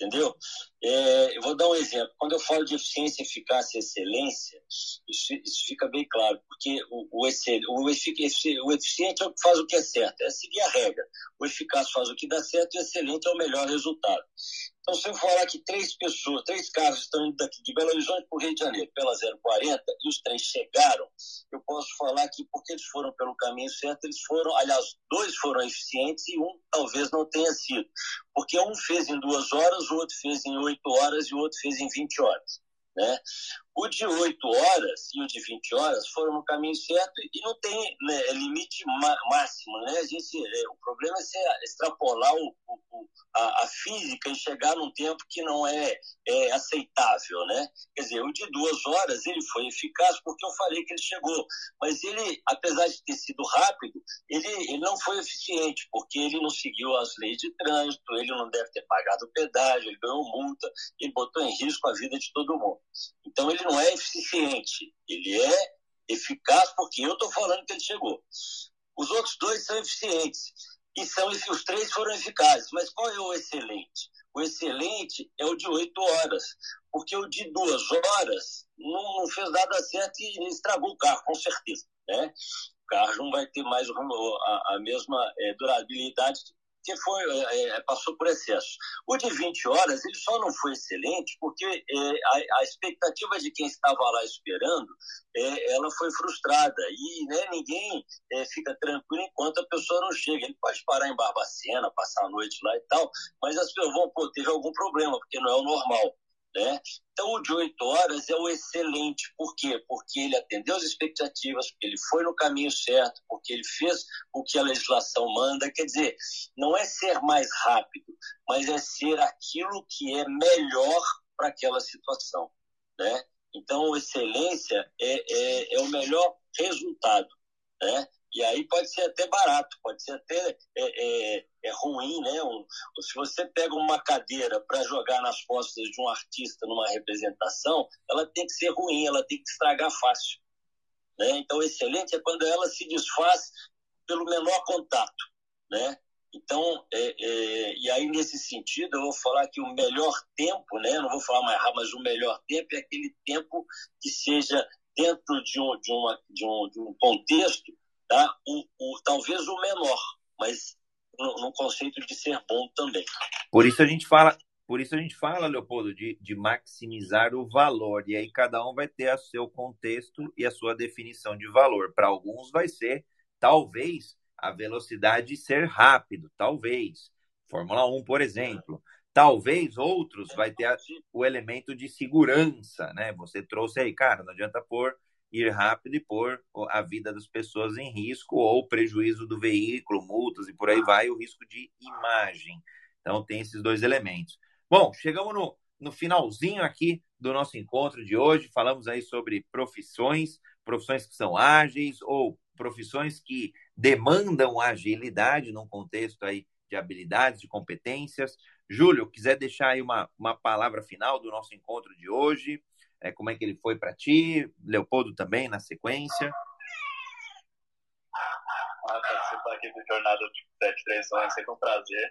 entendeu? É, eu vou dar um exemplo. Quando eu falo de eficiência, eficácia e excelência, isso, isso fica bem claro, porque o, o, o, o, eficiente é o que faz o que é certo, é seguir a regra. O eficaz faz o que dá certo e o excelente é o melhor resultado. Então, se eu falar que três pessoas, três carros estão indo daqui de Belo Horizonte para o Rio de Janeiro pela 040 e os três chegaram, eu posso falar que porque eles foram pelo caminho certo, eles foram, aliás, dois foram eficientes e um talvez não tenha sido. Porque um fez em duas horas, o outro fez em oito horas e o outro fez em 20 horas. Né? O de 8 horas e o de 20 horas foram no caminho certo e não tem né, limite máximo. Né? A gente, é, o problema é se extrapolar o, o, a, a, física e chegar num tempo que não é, é, aceitável. Né? Quer dizer, o de duas horas ele foi eficaz porque eu falei que ele chegou. Mas ele, apesar de ter sido rápido, ele, ele não foi eficiente porque ele não seguiu as leis de trânsito, ele não deve ter pagado pedágio, ele ganhou multa, ele botou em risco a vida de todo mundo. Então ele não é eficiente, ele é eficaz porque eu estou falando que ele chegou. Os outros dois são eficientes e são os três foram eficazes. Mas qual é o excelente? O excelente é o de oito horas, porque o de duas horas não, não, fez nada certo e estragou o carro, com certeza. Né? O carro não vai ter mais a, a mesma é, durabilidade que foi, é, é, passou por excesso. O de 20 horas, ele só não foi excelente porque é, a, a, expectativa de quem estava lá esperando, é, ela foi frustrada. E né, ninguém é, fica tranquilo enquanto a pessoa não chega. Ele pode parar em Barbacena, passar a noite lá e tal, mas as pessoas vão, pô, teve algum problema, porque não é o normal. Né? Então, o de oito horas é o excelente. Por quê? Porque ele atendeu as expectativas, porque ele foi no caminho certo, porque ele fez o que a legislação manda. Quer dizer, não é ser mais rápido, mas é ser aquilo que é melhor para aquela situação. Né? Então, excelência é, é, é o melhor resultado. Né? E aí pode ser até barato, pode ser até é, é, é ruim, né? Um, se você pega uma cadeira para jogar nas costas de um artista numa representação, ela tem que ser ruim, ela tem que estragar fácil. Né? Então, excelente é quando ela se desfaz pelo menor contato, né? Então, é, é, e aí nesse sentido, eu vou falar que o melhor tempo, né? Não vou falar mais rápido, mas o melhor tempo é aquele tempo que seja dentro de um, de uma, de um, de um contexto tá? o, o, talvez o menor, mas no, no, conceito de ser bom também. Por isso a gente fala, por isso a gente fala, Leopoldo, de, de maximizar o valor. E aí cada um vai ter o seu contexto e a sua definição de valor. Para alguns vai ser, talvez, a velocidade ser rápido, talvez. Fórmula 1, por exemplo. Talvez outros vai ter a, o elemento de segurança, né? Você trouxe aí, cara, não adianta pôr ir rápido e pôr a vida das pessoas em risco ou prejuízo do veículo, multas e por aí vai, o risco de imagem. Então, tem esses dois elementos. Bom, chegamos no, no finalzinho aqui do nosso encontro de hoje. Falamos aí sobre profissões, profissões que são ágeis ou profissões que demandam agilidade num contexto aí de habilidades, de competências. Júlio, quiser deixar aí uma, uma palavra final do nosso encontro de hoje, é, como é que ele foi para ti, Leopoldo também na sequência. Ah, participar aqui do Jornada 731 é sempre um prazer.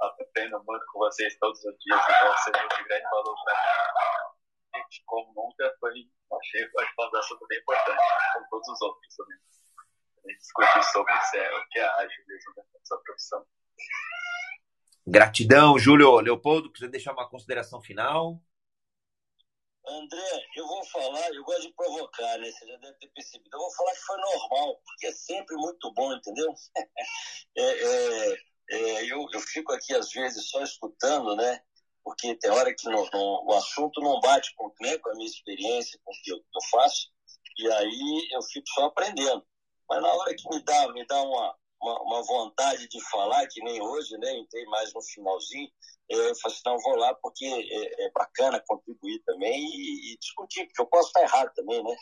Aprendo muito com vocês todos os dias, então você é de grande valor para mim. Como nunca, foi Achei um assunto bem importante, com todos os outros também. A gente discutir sobre isso, é, o que é ágil mesmo nessa né, profissão. Gratidão, Júlio. Leopoldo, quiser deixar uma consideração final? André, eu vou falar, eu gosto de provocar, né? Você já deve ter percebido. Eu vou falar que foi normal, porque é sempre muito bom, entendeu? [LAUGHS] é, é, é, eu, eu fico aqui, às vezes, só escutando, né? Porque tem hora que o assunto não bate com, né, com a minha experiência, com o que eu, eu faço, e aí eu fico só aprendendo. Mas na hora que me dá, me dá uma, uma, uma, vontade de falar, que nem hoje, né? Entrei mais no finalzinho. Eu falei assim, não, vou lá porque é, é bacana contribuir também e, e, discutir, porque eu posso estar errado também, né?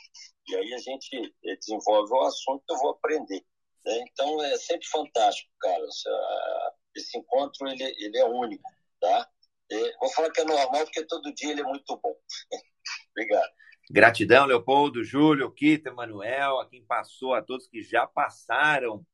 E aí a gente é, desenvolve o assunto eu vou aprender. Né? Então é sempre fantástico, cara. Esse encontro, ele, ele é único, tá? É, vou falar que é normal porque todo dia ele é muito bom. [LAUGHS] Obrigado. Gratidão, Leopoldo, Júlio, Kita, Manuel, a quem passou, a todos que já passaram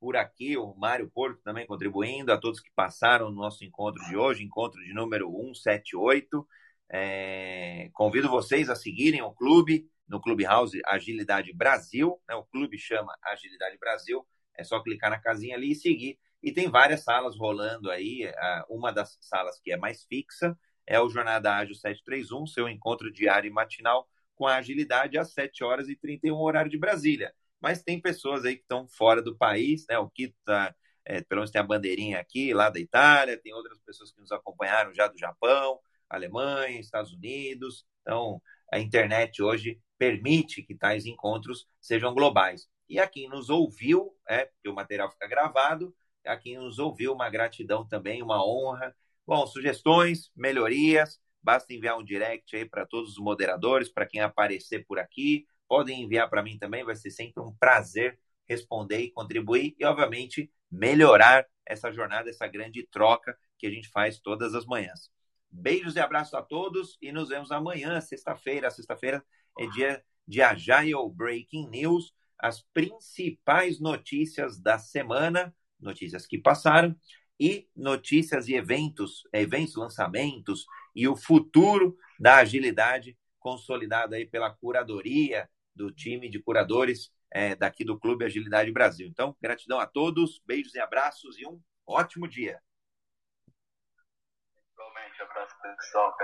por aqui, o Mário Porto também contribuindo, a todos que passaram no nosso encontro de hoje, encontro de número 178. É, convido vocês a seguirem o clube no Clubhouse Agilidade Brasil, né? o clube chama Agilidade Brasil, é só clicar na casinha ali e seguir. E tem várias salas rolando aí, uma das salas que é mais fixa é o Jornada Ágil 731, seu encontro diário e matinal com a agilidade às 7 horas e 31 horário de Brasília mas tem pessoas aí que estão fora do país, né? O Kito tá, é, pelo menos tem a bandeirinha aqui, lá da Itália, tem outras pessoas que nos acompanharam já do Japão, Alemanha, Estados Unidos. Então, a internet hoje permite que tais encontros sejam globais. E a quem nos ouviu, é, porque o material fica gravado, a quem nos ouviu, uma gratidão também, uma honra. Bom, sugestões, melhorias, basta enviar um direct aí para todos os moderadores, para quem aparecer por aqui, podem enviar para mim também, vai ser sempre um prazer responder e contribuir e, obviamente, melhorar essa jornada, essa grande troca que a gente faz todas as manhãs. Beijos e abraços a todos e nos vemos amanhã, sexta-feira. Sexta-feira é dia de Agile Breaking News, as principais notícias da semana, notícias que passaram, e notícias e eventos, eventos, lançamentos e o futuro da agilidade consolidado aí pela curadoria do time de curadores é, daqui do Clube Agilidade Brasil. Então, gratidão a todos, beijos e abraços e um ótimo dia. Igualmente, abraço pessoal.